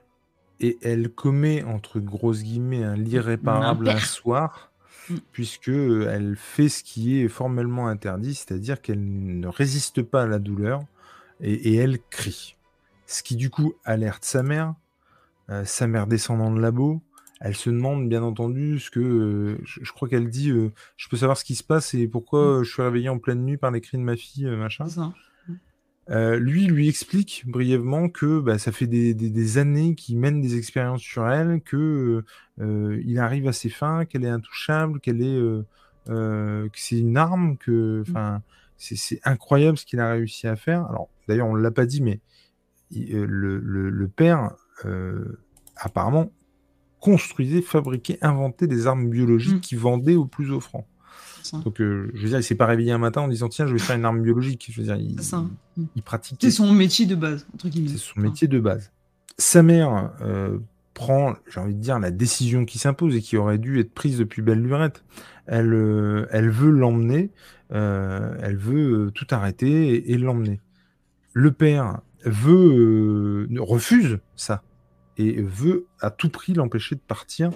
Et elle commet entre grosses guillemets un l'irréparable un soir, mm. puisque elle fait ce qui est formellement interdit, c'est-à-dire qu'elle ne résiste pas à la douleur et, et, elle crie. Ce qui du coup alerte sa mère. sa mère descend dans le labo, elle se demande bien entendu ce que euh, je, crois qu'elle dit euh, je peux savoir ce qui se passe et pourquoi mmh. je suis réveillé en pleine nuit par les cris de ma fille euh, machin lui lui explique brièvement que bah, ça fait des, années qu'il mène des expériences sur elle que il arrive à ses fins qu'elle est intouchable qu'elle est que c'est une arme que mmh. enfin c'est incroyable ce qu'il a réussi à faire alors d'ailleurs on l'a pas dit mais le, le, père apparemment construisait, fabriquait, inventait des armes biologiques Mm. qu'il vendait aux plus ça. Donc, euh, je veux dire, il s'est pas réveillé un matin en disant tiens, je vais faire une arme biologique. Je veux dire, il, ça. Mm. il pratiquait. C'est son métier de base, entre guillemets. C'est son métier de base. Sa mère euh, prend, j'ai envie de dire, la décision qui s'impose et qui aurait dû être prise depuis belle lurette. Elle, euh, elle veut l'emmener, elle veut tout arrêter et, et l'emmener. Le père veut, refuse ça et veut à tout prix l'empêcher de partir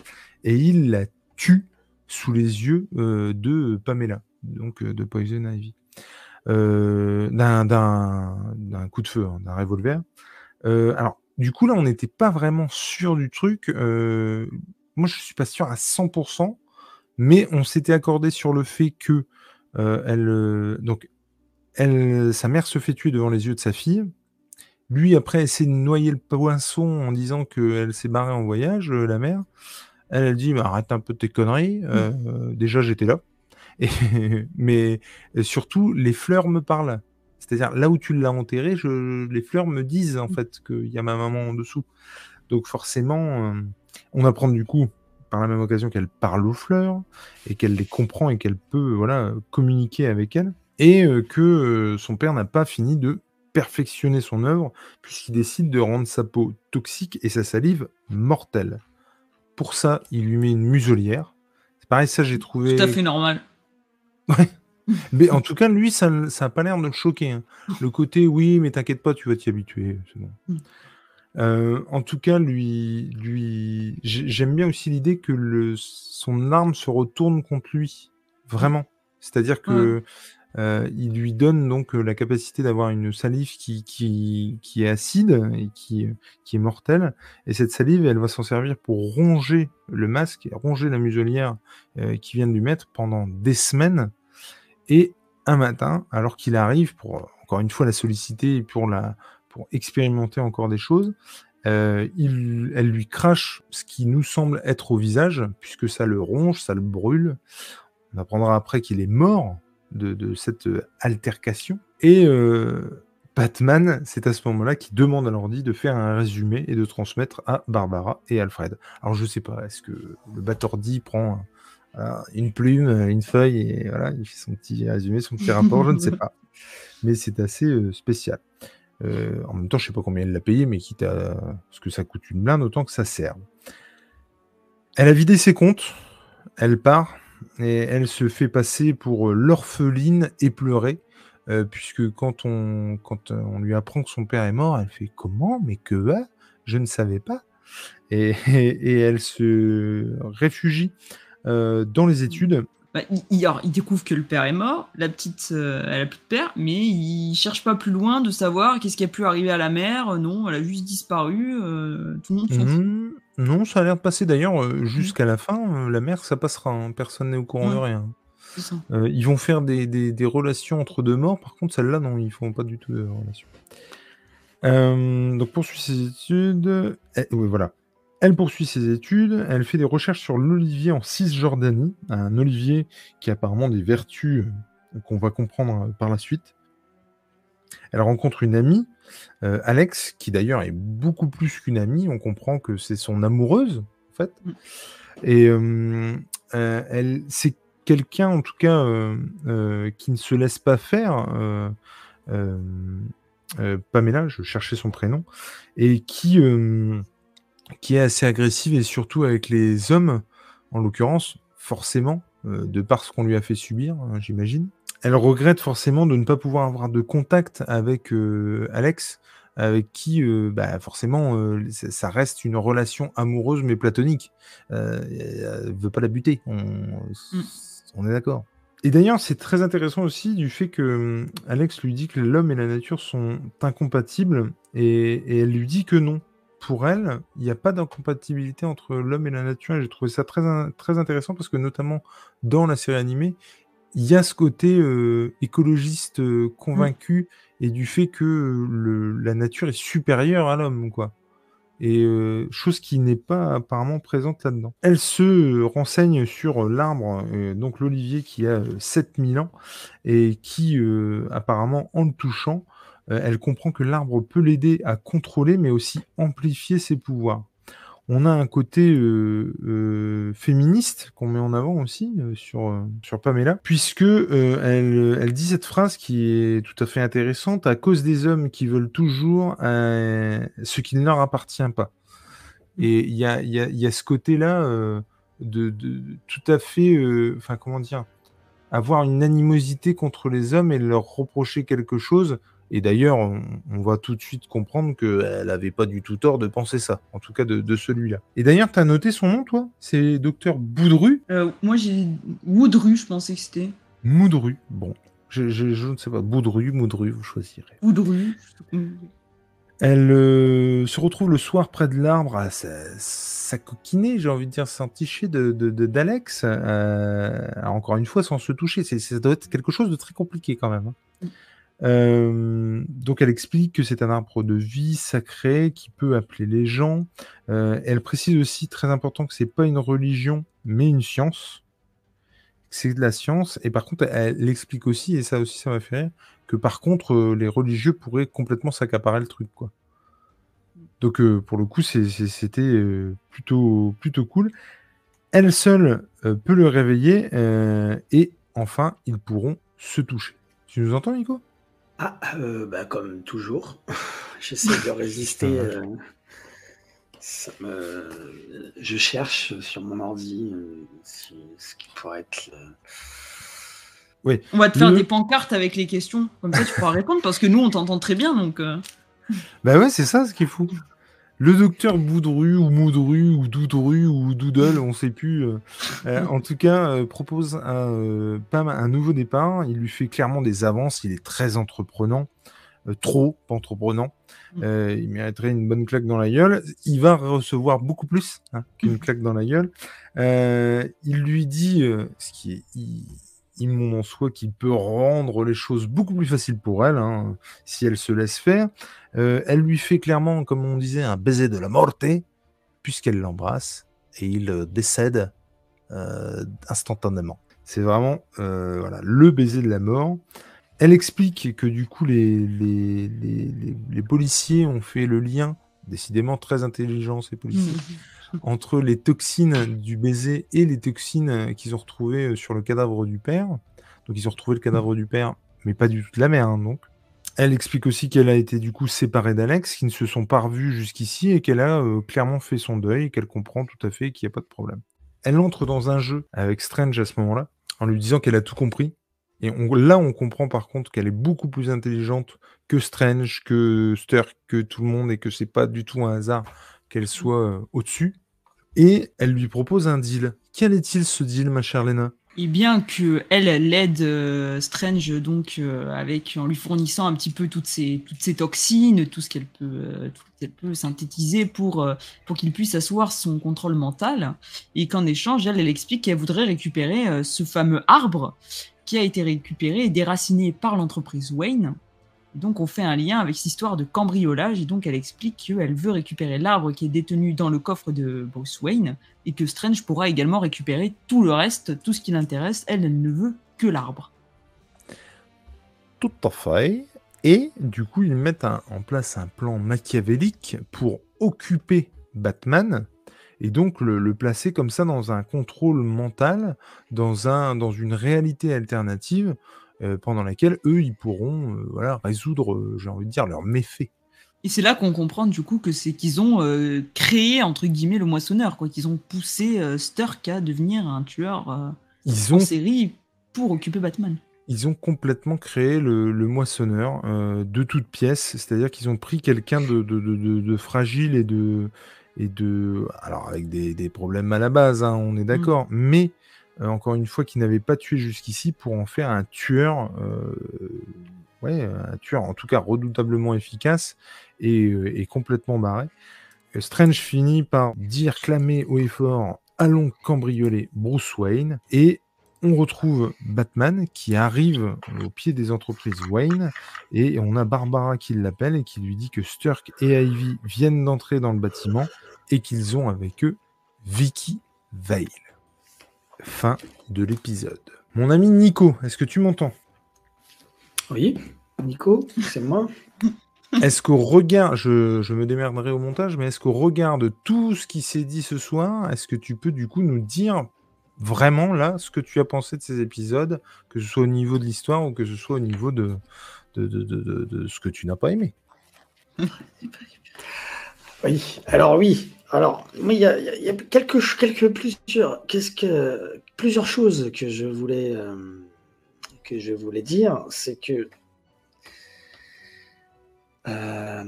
et il la tue sous les yeux euh, de Pamela, donc euh, de Poison Ivy, euh, d'un- coup de feu, hein, d'un revolver. Alors, du coup, là, on n'était pas vraiment sûr du truc. moi, je suis pas sûr à 100%, mais on s'était accordé sur le fait que elle, donc, elle, sa mère se fait tuer devant les yeux de sa fille. Lui, après, essaie de noyer le poinçon en disant qu'elle s'est barrée en voyage, euh, la mère. Elle, elle dit, bah, arrête un peu tes conneries. euh, euh, déjà, j'étais là. Et, mais surtout, les fleurs me parlent. C'est-à-dire, là où tu l'as enterré, je, les fleurs me disent, en fait, qu'il y a ma maman en dessous. Donc, forcément, euh, on apprend du coup, par la même occasion, qu'elle parle aux fleurs et qu'elle les comprend et qu'elle peut, voilà, communiquer avec elles. Et que son père n'a pas fini de perfectionner son œuvre, puisqu'il décide de rendre sa peau toxique et sa salive mortelle. Pour ça, il lui met une muselière. C'est pareil, ça j'ai trouvé. Tout à fait normal. Mais en tout cas, lui, ça n'a pas l'air de le choquer. hein. Le côté, oui, mais t'inquiète pas, tu vas t'y habituer. Bon. Mm. Euh, en tout cas, lui, lui, j'ai- j'aime bien aussi l'idée que le, son arme se retourne contre lui, vraiment. C'est-à-dire que euh, il lui donne donc euh, la capacité d'avoir une salive qui, qui, qui est acide et qui, qui est mortelle. Et cette salive, elle va s'en servir pour ronger le masque, ronger la muselière euh, qui vient de lui mettre pendant des semaines. Et un matin, alors qu'il arrive pour encore une fois la solliciter et pour la pour expérimenter encore des choses, euh, elle lui crache ce qui nous semble être au visage, puisque ça le ronge, ça le brûle. On apprendra après qu'il est mort de, de cette euh, altercation. Et euh, Batman, c'est à ce moment-là qu'il demande à l'ordi de faire un résumé et de transmettre à Barbara et Alfred. Alors je sais pas, est-ce que le Batordi prend une plume, une feuille et voilà, il fait son petit résumé, son petit rapport, je ne sais pas. Mais c'est assez euh, spécial. Euh, en même temps, je sais pas combien elle l'a payé, mais quitte à ce que ça coûte une blinde, autant que ça serve. Elle a vidé ses comptes, elle part et elle se fait passer pour euh, l'orpheline éplorée, euh, puisque quand on, quand euh, on lui apprend que son père est mort, elle fait comment? Mais que ah, Je ne savais pas. Et, et, et elle se réfugie euh, dans les études. Bah, il, il, alors, il découvre que le père est mort, la petite, euh, elle a plus de père, mais il cherche pas plus loin de savoir qu'est-ce qui a pu arriver à la mère. Non, elle a juste disparu. tout le monde s'en fout. Mmh, non, ça a l'air de passer d'ailleurs euh, jusqu'à la fin. euh, la mère, ça passera. hein, Personne n'est au courant de Ouais. rien. C'est ça. Euh, ils vont faire des, des- des relations entre deux morts. Par contre, celle-là, non, ils font pas du tout de relations. Euh, donc, poursuit ses études. Eh, oui, voilà. Elle poursuit ses études. Elle fait des recherches sur l'olivier en Cisjordanie. Un olivier qui a apparemment des vertus euh, qu'on va comprendre euh, par la suite. Elle rencontre une amie, euh, Alex, qui d'ailleurs est beaucoup plus qu'une amie. On comprend que c'est son amoureuse, en fait. Mm. Et euh, euh, elle, c'est quelqu'un, en tout cas, qui ne se laisse pas faire. Pamela, je cherchais son prénom, et qui, qui est assez agressive et surtout avec les hommes, en l'occurrence, forcément, de par ce qu'on lui a fait subir, hein, j'imagine. Elle regrette forcément de ne pas pouvoir avoir de contact avec euh, Alex, avec qui, euh, bah, forcément, euh, ça reste une relation amoureuse mais platonique. Elle veut pas la buter, on, on est d'accord. Et d'ailleurs, c'est très intéressant aussi du fait que hum, Alex lui dit que l'homme et la nature sont incompatibles et, et elle lui dit que non. Pour elle, il n'y a pas d'incompatibilité entre l'homme et la nature. Et j'ai trouvé ça très, très intéressant parce que notamment dans la série animée, il y a ce côté euh, écologiste euh, convaincu et du fait que euh, la nature est supérieure à l'homme, quoi. Et chose qui n'est pas apparemment présente là-dedans. Elle se renseigne sur l'arbre, donc l'olivier qui a euh, 7000 ans, et qui apparemment, en le touchant, elle comprend que l'arbre peut l'aider à contrôler, mais aussi amplifier ses pouvoirs. On a un côté euh, euh, féministe qu'on met en avant aussi euh, sur, sur Pamela, puisque elle, elle dit cette phrase qui est tout à fait intéressante à cause des hommes qui veulent toujours ce qui ne leur appartient pas. Et il y a, y, y a, ce côté-là de, tout à fait, enfin comment dire, avoir une animosité contre les hommes et leur reprocher quelque chose et d'ailleurs, on, va tout de suite comprendre qu'elle n'avait pas du tout tort de penser ça, en tout cas de, celui-là. Et d'ailleurs, tu as noté son nom, toi? C'est docteur Boudru? Euh, Moi, j'ai Woudru, je pensais que c'était. Moudru, bon. Je, ne sais pas, Boudru, Moudru, vous choisirez. Boudru. Elle euh, se retrouve le soir près de l'arbre à s'acoquiner, j'ai envie de dire, s'enticher de, d'Alex, euh, encore une fois sans se toucher. Ça doit être quelque chose de très compliqué quand même. Hein. Euh, donc elle explique que c'est un arbre de vie sacré qui peut appeler les gens. Euh, elle précise aussi, très important, que c'est pas une religion, mais une science. C'est de la science. Et par contre, elle explique aussi, et ça aussi ça m'a fait rire, que par contre, euh, les religieux pourraient complètement s'accaparer le truc. quoi. Donc pour le coup, c'était plutôt, plutôt cool. Elle seule peut le réveiller et enfin, ils pourront se toucher. Tu nous entends, Nico? Ah, euh, bah, comme toujours, j'essaie de résister. Euh, je cherche sur mon ordi euh, ce qui pourrait être. Oui. On va te faire des pancartes avec les questions, comme ça tu pourras répondre parce que nous on t'entend très bien donc. Bah ouais, c'est ça ce qui est fou le docteur Boudru ou Moudru ou Doudru ou Doodle, on sait plus. Euh, euh, en tout cas, euh, propose un, un nouveau départ. Il lui fait clairement des avances. Il est très entreprenant. trop entreprenant. Mm. il mériterait une bonne claque dans la gueule. Il va recevoir beaucoup plus hein, qu'une mm. claque dans la gueule. il lui dit, ce qui est immonde en soi, qu'il peut rendre les choses beaucoup plus faciles pour elle, hein, si elle se laisse faire. Euh, elle lui fait clairement, comme on disait, un baiser de la morte, puisqu'elle l'embrasse, et il euh, décède euh, instantanément. C'est vraiment voilà, le baiser de la mort. Elle explique que du coup, les, les, les, policiers ont fait le lien, décidément très intelligent ces policiers, mmh. Entre les toxines du baiser et les toxines qu'ils ont retrouvées sur le cadavre du père. Donc ils ont retrouvé le cadavre du père, mais pas du tout de la mère, hein, donc. Elle explique aussi qu'elle a été du coup séparée d'Alex, qu'ils ne se sont pas revus jusqu'ici et qu'elle a euh, clairement fait son deuil et qu'elle comprend tout à fait qu'il n'y a pas de problème. Elle entre dans un jeu avec Strange à ce moment-là, en lui disant qu'elle a tout compris. Et là, on comprend par contre qu'elle est beaucoup plus intelligente que Strange, que Sturk, que tout le monde, et que c'est pas du tout un hasard qu'elle soit euh, au-dessus. Et elle lui propose un deal. Quel est-il ce deal, ma chère Lena? Et bien que elle l'aide euh, Strange donc euh, avec en lui fournissant un petit peu toutes ces toutes toxines, tout ce qu'elle peut euh, tout ce qu'elle peut synthétiser pour pour qu'il puisse asseoir son contrôle mental. Et qu'en échange elle elle explique qu'elle voudrait récupérer ce fameux arbre qui a été récupéré et déraciné par l'entreprise Wayne donc on fait un lien avec cette histoire de cambriolage et donc elle explique qu'elle veut récupérer l'arbre qui est détenu dans le coffre de Bruce Wayne et que Strange pourra également récupérer tout le reste, tout ce qui l'intéresse. Elle, ne veut que l'arbre. Tout à fait. Et du coup, ils mettent en place un plan machiavélique pour occuper Batman et donc le, placer comme ça dans un contrôle mental, dans, un, dans une réalité alternative euh, pendant laquelle eux, ils pourront euh, voilà, résoudre, euh, j'ai envie de dire, leurs méfaits. Et c'est là qu'on comprend du coup que c'est qu'ils ont créé entre guillemets le moissonneur, quoi, qu'ils ont poussé Sturk à devenir un tueur ils ont... en série pour occuper Batman. Ils ont complètement créé le, moissonneur de toutes pièces, c'est-à-dire qu'ils ont pris quelqu'un de, de, de, fragile et de et de alors avec des, des problèmes à la base, hein, on est mmh. d'accord, mais encore une fois, qui n'avait pas tué jusqu'ici pour en faire un tueur, euh, ouais, un tueur en tout cas redoutablement efficace et, euh, complètement barré. Strange finit par dire, clamer haut et fort Allons cambrioler Bruce Wayne. Et on retrouve Batman qui arrive au pied des entreprises Wayne. Et on a Barbara qui l'appelle et qui lui dit que Sturk et Ivy viennent d'entrer dans le bâtiment et qu'ils ont avec eux Vicky Vale fin de l'épisode. Mon ami Nico, est-ce que tu m'entends? Oui, Nico, c'est moi. est-ce qu'au regard, je, je, me démerderai au montage, mais est-ce qu'au regard de tout ce qui s'est dit ce soir, est-ce que tu peux du coup nous dire vraiment là ce que tu as pensé de ces épisodes, que ce soit au niveau de l'histoire ou que ce soit au niveau de, de, de, de, de ce que tu n'as pas aimé? Oui, alors oui, alors, il y, a, y a quelques, quelques plusieurs, qu'est-ce que, plusieurs choses que je voulais, euh, que je voulais dire. C'est que euh,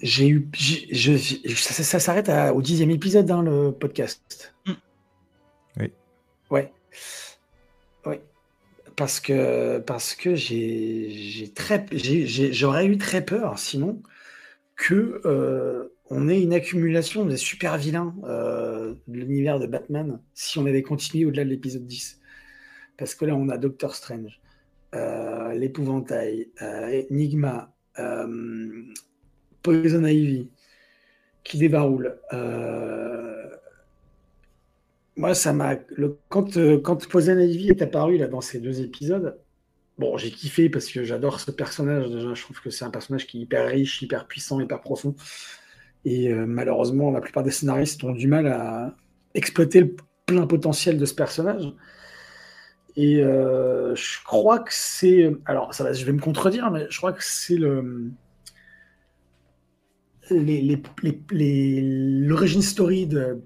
j'ai eu, je, ça, ça s'arrête au dixième épisode dans le podcast. Mm. Oui. Ouais. Oui. Parce que, parce que j'ai très, j'aurais eu très peur, sinon, que euh, on ait une accumulation des super vilains euh, de l'univers de Batman si on avait continué au-delà de l'épisode 10. Parce que là, on a Doctor Strange, euh, l'épouvantail, euh, Enigma, Poison Ivy, qui débaroule. moi, ça m'a. Quand, Poison Ivy est apparu là, dans ces deux épisodes, bon, j'ai kiffé parce que j'adore ce personnage. Je trouve que c'est un personnage qui est hyper riche, hyper puissant, hyper profond. Et euh, malheureusement, la plupart des scénaristes ont du mal à exploiter le plein potentiel de ce personnage. Et euh, je crois que c'est. Alors, je vais me contredire, mais je crois que c'est le. L'origine story de,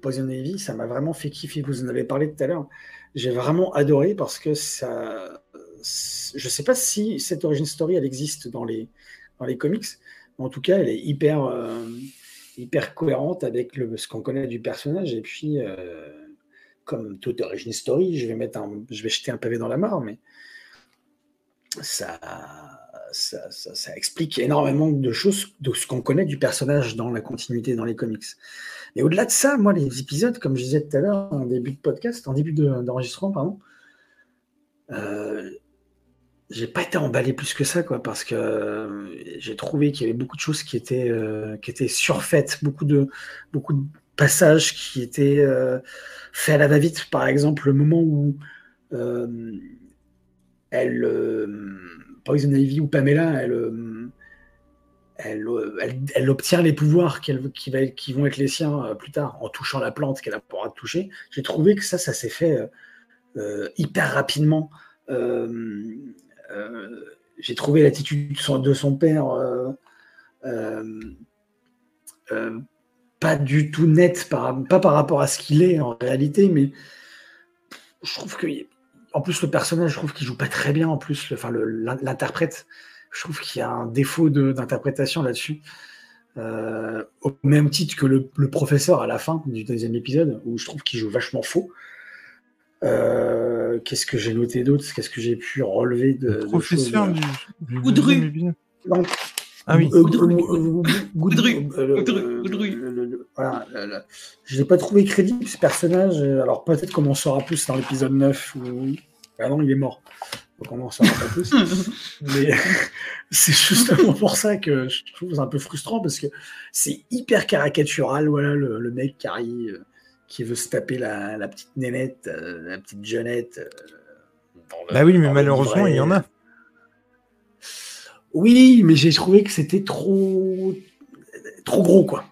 Poison Ivy, ça m'a vraiment fait kiffer. Vous en avez parlé tout à l'heure. J'ai vraiment adoré parce que ça. Je ne sais pas si cette origine story, elle existe dans les, dans les comics, en tout cas, elle est hyper, euh, hyper cohérente avec le, ce qu'on connaît du personnage. Et puis, euh, comme toute origin story, je vais, mettre un, je vais jeter un pavé dans la mare, mais ça, ça, ça, explique énormément de choses de ce qu'on connaît du personnage dans la continuité dans les comics. Mais au-delà de ça, moi, les épisodes, comme je disais tout à l'heure en début de podcast, en début d'enregistrement, pardon, euh, j'ai pas été emballé plus que ça, quoi, parce que euh, j'ai trouvé qu'il y avait beaucoup de choses qui étaient, euh, qui étaient surfaites, beaucoup de, beaucoup de passages qui étaient euh, faits à la va-vite. Par exemple, le moment où elle, Poison Ivy ou Pamela, elle, elle, elle, obtient les pouvoirs qui, va, qui, vont être les siens plus tard en touchant la plante qu'elle pourra toucher. J'ai trouvé que ça, ça s'est fait hyper rapidement. J'ai trouvé l'attitude de son père euh, euh, pas du tout nette, pas par rapport à ce qu'il est en réalité, mais je trouve que, en plus, le personnage, je trouve qu'il joue pas très bien, en plus, enfin, l'interprète, je trouve qu'il y a un défaut d'interprétation là-dessus. au même titre que le, professeur à la fin du deuxième épisode, où je trouve qu'il joue vachement faux. Euh, qu'est-ce que j'ai noté d'autre? Qu'est-ce que j'ai pu relever de, le professeur du Goudru. Ah oui. Goudru. Voilà, je n'ai pas trouvé crédible ce personnage. Alors peut-être qu'on en saura plus dans l'épisode 9. Où... Ah non, il est mort. Donc on en saura pas plus. Mais c'est justement pour ça que je trouve un peu frustrant parce que c'est hyper caricatural. Voilà, le, le mec qui arrive qui veut se taper la, petite nénette, euh, la petite jeunette. Euh, bah oui, mais malheureusement, il y en a. Oui, mais j'ai trouvé que c'était trop, trop gros, quoi.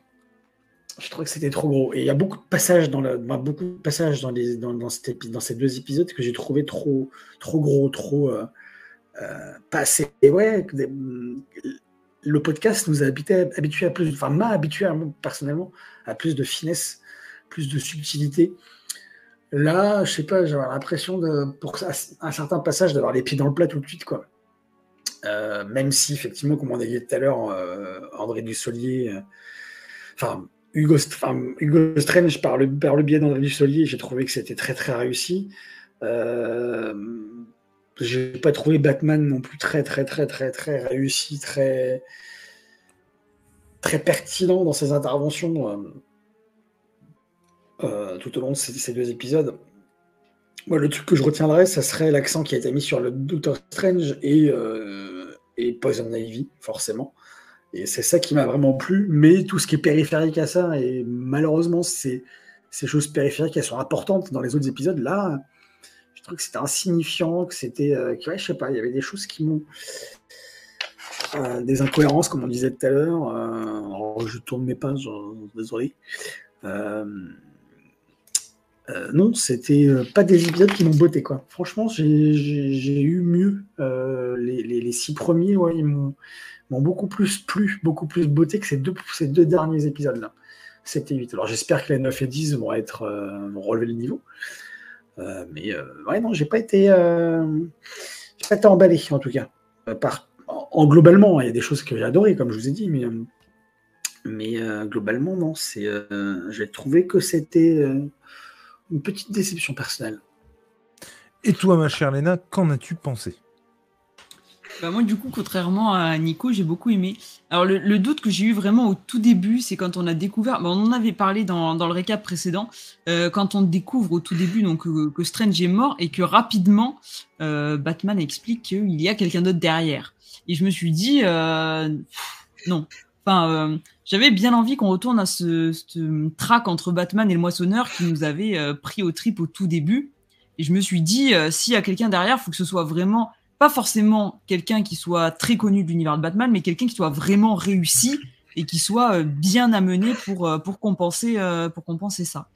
Je trouvais que c'était trop gros. Et il y a beaucoup de passages dans, le, bah, beaucoup de passages dans, les, dans, dans, dans ces deux épisodes que j'ai trouvé trop, trop gros, trop euh, pas assez. Et ouais, le podcast nous a habitué, habitué à plus, enfin m'a habitué personnellement à plus de finesse plus de subtilité. Là, je sais pas, j'avais l'impression de, pour un certain passage, d'avoir les pieds dans le plat tout de suite, quoi. Euh, même si, effectivement, comme on a dit tout à l'heure, euh, André Dussolier, euh, enfin, Hugo, Hugo, Strange, par le, par le biais d'André Dussolier, j'ai trouvé que c'était très, très réussi. j'ai pas trouvé Batman non plus très, très, très, très, très réussi, très, très pertinent dans ses interventions. Euh, tout au long de ces, deux épisodes. Moi, le truc que je retiendrai, ça serait l'accent qui a été mis sur le Doctor Strange et, euh, Poison Ivy, forcément. Et c'est ça qui m'a vraiment plu, mais tout ce qui est périphérique à ça, et malheureusement, ces, ces choses périphériques, elles sont importantes dans les autres épisodes. Là, je trouve que c'était insignifiant, que c'était. Euh, je sais pas, il y avait des choses qui m'ont des incohérences, comme on disait tout à l'heure. je tourne mes pages, désolé. Euh, non, c'était euh, pas des épisodes qui m'ont botté quoi. Franchement, j'ai eu mieux. Euh, les, six premiers, ils m'ont beaucoup plus plu, beaucoup plus botté que ces deux, derniers épisodes là. 7 et 8. Alors j'espère que les 9 et 10 vont être vont relever le niveau. mais ouais, non, j'ai pas été pas été emballé en tout cas. En, globalement, il y a des choses que j'ai adorées, comme je vous ai dit, mais mais globalement, non, c'est j'ai trouvé que c'était une petite déception personnelle. Et toi, ma chère Léna, qu'en as-tu pensé? Bah moi, du coup, contrairement à Nico, j'ai beaucoup aimé. Alors, le, doute que j'ai eu vraiment au tout début, c'est quand on a découvert, bah, on en avait parlé dans, le récap précédent, euh, quand on découvre au tout début donc, que, Strange est mort et que rapidement, euh, Batman explique qu'il y a quelqu'un d'autre derrière. Et je me suis dit, euh, non. Enfin, j'avais bien envie qu'on retourne à ce, ce, track entre Batman et le moissonneur qui nous avait euh, pris au trip au tout début. Et je me suis dit, euh, s'il y a quelqu'un derrière, faut que ce soit vraiment, pas forcément quelqu'un qui soit très connu de l'univers de Batman, mais quelqu'un qui soit vraiment réussi et qui soit euh, bien amené pour, pour, compenser, pour compenser ça.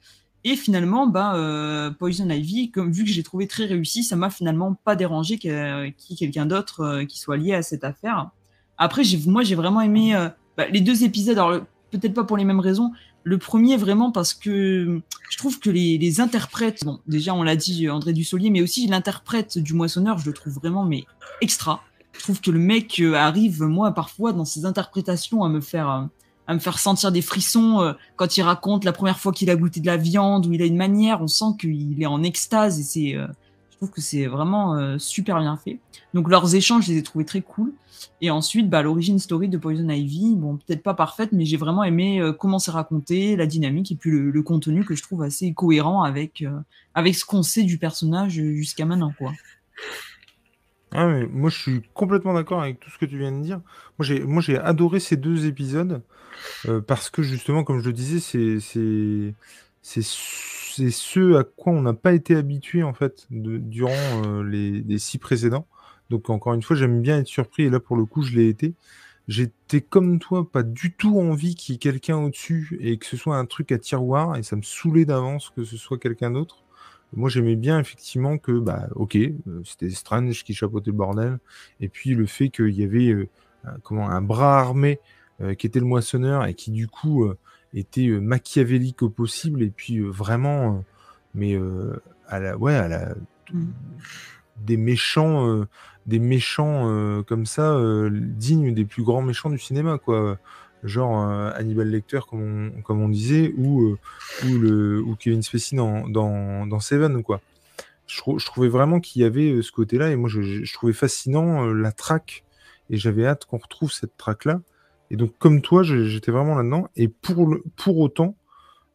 Et finalement, bah, Poison Ivy, vu que j'ai trouvé très réussi, ça m'a finalement pas dérangé qu'il y ait quelqu'un d'autre qui soit lié à cette affaire. Après, moi, j'ai vraiment aimé bah, les deux épisodes, alors peut-être pas pour les mêmes raisons. Le premier, vraiment, parce que je trouve que les, interprètes, bon, déjà, on l'a dit, André Dussolier, mais aussi l'interprète du moissonneur, je le trouve vraiment, mais extra. Je trouve que le mec euh, arrive, moi, parfois, dans ses interprétations, à me faire, euh, à me faire sentir des frissons euh, quand il raconte la première fois qu'il a goûté de la viande, ou il a une manière, on sent qu'il est en extase, et c'est, trouve que c'est vraiment super bien fait. Donc, leurs échanges, je les ai trouvés très cool. Et ensuite, bah, l'origine story de Poison Ivy, bon, peut-être pas parfaite, mais j'ai vraiment aimé euh, comment c'est raconté, la dynamique et puis le, contenu que je trouve assez cohérent avec, euh, avec ce qu'on sait du personnage jusqu'à maintenant, quoi. Ah mais moi je suis complètement d'accord avec tout ce que tu viens de dire. Moi j'ai moi j'ai adoré ces deux épisodes euh, parce que justement comme je le disais c'est c'est c'est ce à quoi on n'a pas été habitué en fait durant les, les, six précédents. Donc encore une fois, j'aime bien être surpris et là pour le coup, je l'ai été. J'étais comme toi, pas du tout envie qu'il y ait quelqu'un au-dessus et que ce soit un truc à tiroir et ça me saoulait d'avance que ce soit quelqu'un d'autre. Moi, j'aimais bien effectivement que, bah, ok, euh, c'était Strange qui chapeautait le bordel, et puis le fait qu'il y avait euh, comment un bras armé euh, qui était le moissonneur et qui du coup était machiavélique au possible, et puis vraiment, mais à la, ouais, à la, mmh. des méchants des méchants euh, comme ça, euh, dignes des plus grands méchants du cinéma, quoi. Genre euh, Hannibal Lecter, comme on, comme on disait, ou, ou, le, ou Kevin Spacey dans, dans, Seven, quoi. Je, trouvais vraiment qu'il y avait ce côté-là, et moi je, trouvais fascinant la traque, et j'avais hâte qu'on retrouve cette traque-là. Et donc, comme toi, j'étais vraiment là-dedans, et pour, pour autant,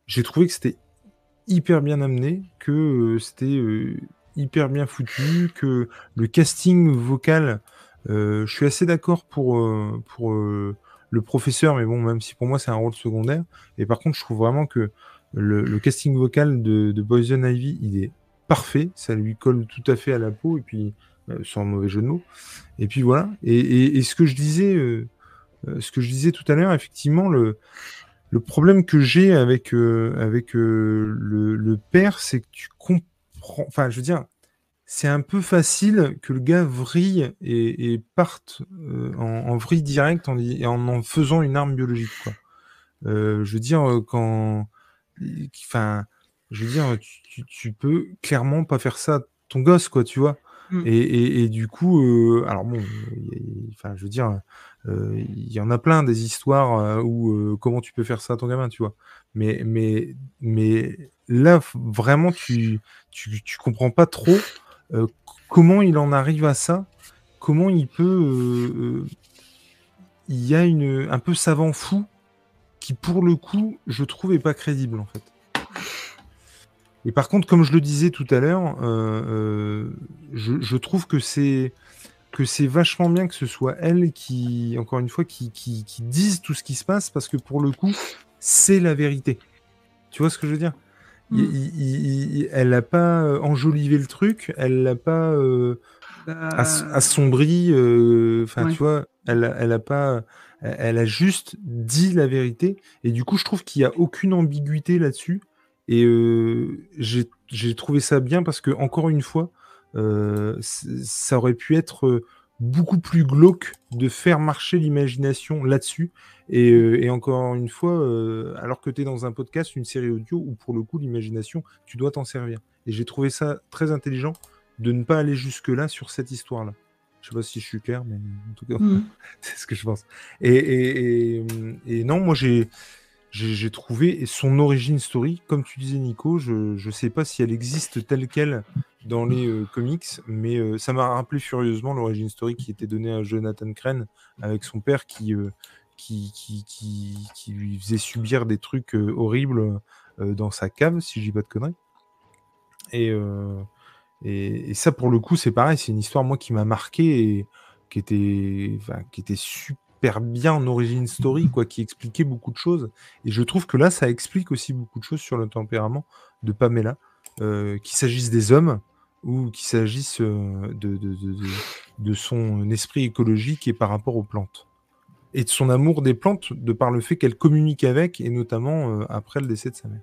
j'ai trouvé que c'était hyper bien amené, que c'était hyper bien foutu, que le casting vocal, euh, je suis assez d'accord pour, euh, pour euh, le professeur, mais bon, même si pour moi c'est un rôle secondaire. Et par contre, je trouve vraiment que le, casting vocal de, de, Ivy, il est parfait, ça lui colle tout à fait à la peau, et puis sans mauvais jeu de mots. Et puis voilà. Et, ce que je disais, ce que je disais tout à l'heure, effectivement, le, le problème que j'ai avec, avec le, le, père, c'est que tu comprends Enfin, je veux dire, c'est un peu facile que le gars vrille et, parte euh, en, vrille direct en, en, faisant une arme biologique. Quoi. Euh, je veux dire, euh, quand. Enfin, je veux dire, tu, peux clairement pas faire ça à ton gosse, quoi, tu vois. Mmh. Et, du coup, alors bon, enfin, je veux dire, il y en a plein des histoires où comment tu peux faire ça à ton gamin, tu vois. Mais, mais, mais là, vraiment, tu, tu, tu comprends pas trop euh, comment il en arrive à ça Comment il peut. Euh, euh, il y a une, un peu savant fou qui, pour le coup, je trouve, est pas crédible en fait. Et par contre, comme je le disais tout à l'heure, je, trouve que c'est que c'est vachement bien que ce soit elle qui, encore une fois, qui, qui, qui dise tout ce qui se passe parce que pour le coup, c'est la vérité. Tu vois ce que je veux dire? Mm. elle n'a pas euh, enjolivé le truc, elle l'a pas euh, bah, assombri. Euh, enfin, tu vois, Elle, elle a pas, elle a juste dit la vérité. Et du coup, je trouve qu'il n'y a aucune ambiguïté là-dessus. Et euh, j'ai trouvé ça bien parce que, encore une fois, ça aurait pu être euh, beaucoup plus glauque de faire marcher l'imagination là-dessus. Et, et, encore une fois, alors que tu es dans un podcast, une série audio, où pour le coup, l'imagination, tu dois t'en servir. Et j'ai trouvé ça très intelligent de ne pas aller jusque-là sur cette histoire-là. Je sais pas si je suis clair, mais en tout cas, mmh. c'est ce que je pense. Et, et, non, moi j'ai j'ai trouvé son origine story, comme tu disais Nico, je ne sais pas si elle existe telle qu'elle dans les euh, comics, mais euh, ça m'a rappelé furieusement l'origine story qui était donnée à Jonathan Crane avec son père qui, euh, qui, qui, qui, lui faisait subir des trucs horribles dans sa cave, si je dis pas de conneries. Et, et, ça, pour le coup, c'est pareil, c'est une histoire, moi, qui m'a marqué et qui était, qui était super bien en origine story, quoi, qui expliquait beaucoup de choses. Et je trouve que là, ça explique aussi beaucoup de choses sur le tempérament de Pamela, qu'il s'agisse des hommes ou qu'il s'agisse euh, de, de, de, son esprit écologique et par rapport aux plantes. Et de son amour des plantes, de par le fait qu'elle communique avec, et notamment euh, après le décès de sa mère.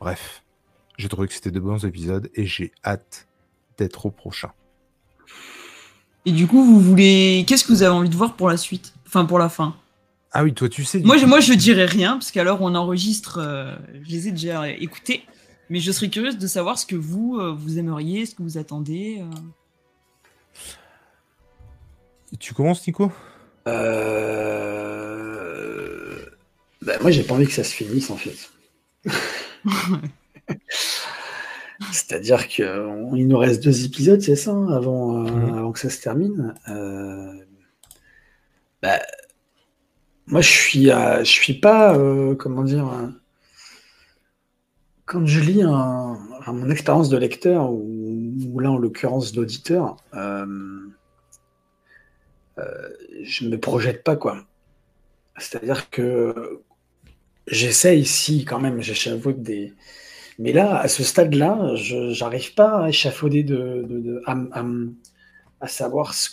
Bref. J'ai trouvé que c'était de bons épisodes et j'ai hâte d'être au prochain. Et du coup, vous voulez. Qu'est-ce que vous avez envie de voir pour la suite? Enfin, pour la fin? Ah oui, toi, tu sais. Moi, je, moi, je dirais rien, parce qu'alors, on enregistre. Euh, je les ai déjà écoutés. Mais je serais curieuse de savoir ce que vous, euh, vous aimeriez, ce que vous attendez. Euh. Tu commences, Nico? Euh... Bah, moi, j'ai pas envie que ça se finisse, en fait. C'est-à-dire qu'il nous reste deux épisodes, c'est ça, hein, avant, euh, mhm. avant que ça se termine. Euh, bah, moi, je suis, je suis pas, euh, comment dire, quand je lis mon expérience de lecteur, ou, là en l'occurrence d'auditeur, je me projette pas, quoi. C'est-à-dire que j'essaie ici, quand même, j'échavote des mais là, à ce stade-là, je n'arrive pas à échafauder de, à, savoir ce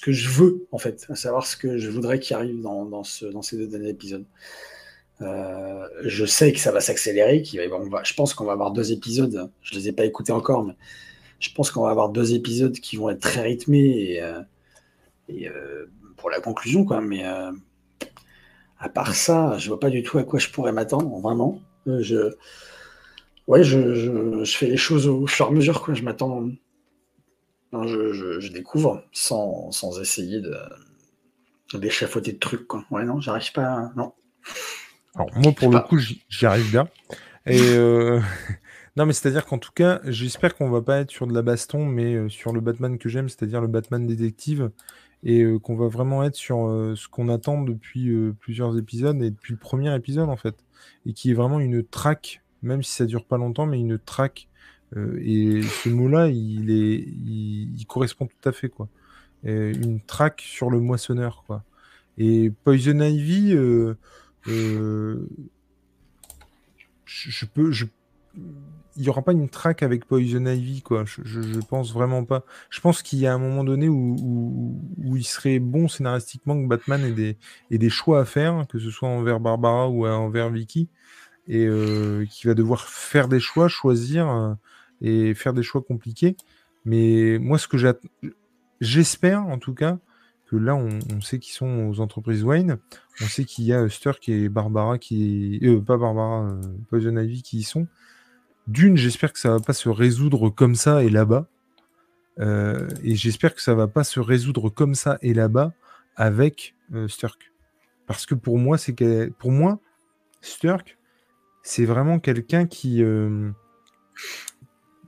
que, je veux, en fait, à savoir ce que je voudrais qu'il arrive dans, ces deux derniers épisodes. Euh, je sais que ça va s'accélérer, je pense qu'on va avoir deux épisodes, je ne les ai pas écoutés encore, mais je pense qu'on va avoir deux épisodes qui vont être très rythmés euh, euh, pour la conclusion, quoi. Mais à part ça, je vois pas du tout à quoi je pourrais m'attendre, vraiment. Je, ouais, je, fais les choses au fur et à mesure. Quoi. Je m'attends. Je, découvre sans, essayer de d'échafauder de trucs. Quoi. Ouais, non, j'arrive pas. Non. Alors, moi, pour le coup, j'y arrive bien. Et euh, non, mais c'est-à-dire qu'en tout cas, j'espère qu'on va pas être sur de la baston, mais euh, sur le Batman que j'aime, c'est-à-dire le Batman détective, et euh, qu'on va vraiment être sur ce qu'on attend depuis plusieurs épisodes et depuis le premier épisode en fait et qui est vraiment une traque, même si ça dure pas longtemps, mais une traque. Euh, et ce mot-là, il, est, il, correspond tout à fait, quoi. une traque sur le moissonneur, quoi. Et Poison Ivy, euh, je, peux, il n'y aura pas une traque avec Poison Ivy, quoi. Je, je, pense vraiment pas. Je pense qu'il y a un moment donné où, il serait bon scénaristiquement que Batman ait des, choix à faire, que ce soit envers Barbara ou envers Vicky, et euh, qui va devoir faire des choix, choisir euh, et faire des choix compliqués. Mais moi, ce que j'espère, en tout cas, là, on, sait qu'ils sont aux entreprises Wayne, on sait qu'il y a Sturk et Barbara qui, euh, pas Barbara, euh, Poison Ivy qui y sont. D'une, j'espère que ça va pas se résoudre comme ça et là-bas. Euh, et j'espère que ça va pas se résoudre comme ça et là-bas avec Sturk. Parce que pour moi, c'est que pour moi, Sturk, c'est vraiment quelqu'un qui.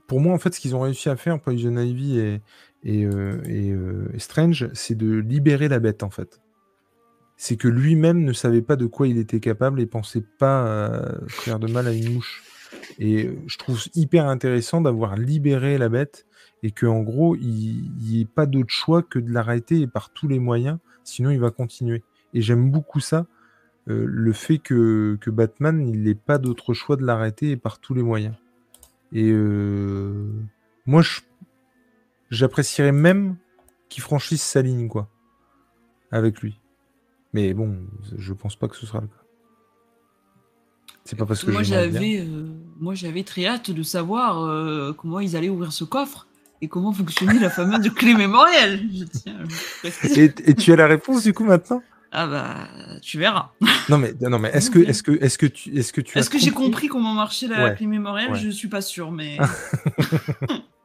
Pour moi, en fait, ce qu'ils ont réussi à faire, Poison Ivy et, et, et Strange, c'est de libérer la bête, en fait. C'est que lui-même ne savait pas de quoi il était capable et pensait pas faire de mal à une mouche. Et je trouve hyper intéressant d'avoir libéré la bête et qu'en gros, il n'y ait pas d'autre choix que de l'arrêter par tous les moyens, sinon il va continuer. Et j'aime beaucoup ça, euh, le fait que, que Batman, il n'ait pas d'autre choix de l'arrêter par tous les moyens. Et euh, moi, j'apprécierais même qu'il franchisse sa ligne, quoi. avec lui. Mais bon, je pense pas que ce sera le cas. C'est pas parce que moi j'avais, euh, moi j'avais très hâte de savoir euh, comment ils allaient ouvrir ce coffre et comment fonctionnait la fameuse clé mémorielle. Je tiens à le préciser. Et, et tu as la réponse du coup maintenant? Ah bah tu verras. Non mais non mais est-ce que est-ce que est-ce que tu est-ce que tu Est-ce que j'ai compris? comment marchait la Ouais. clé mémorielle? Ouais. Je suis pas sûr, mais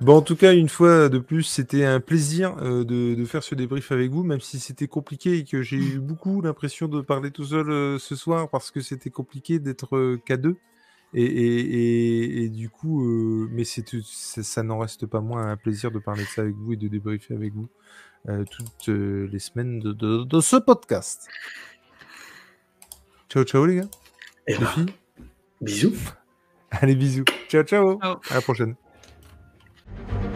Bon, en tout cas, une fois de plus, c'était un plaisir euh, de, de faire ce débrief avec vous, même si c'était compliqué et que j'ai eu beaucoup l'impression de parler tout seul euh, ce soir parce que c'était compliqué d'être euh, qu'à deux. Et, et, et, et du coup, euh, mais c'est tout- ça, ça n'en reste pas moins un plaisir de parler de ça avec vous et de débriefer avec vous euh, toutes euh, les semaines de, de, de ce podcast. Ciao, ciao les gars, Et les ben, filles. bisous. Allez, bisous. Ciao, ciao. Ciao. À la prochaine. Thank you.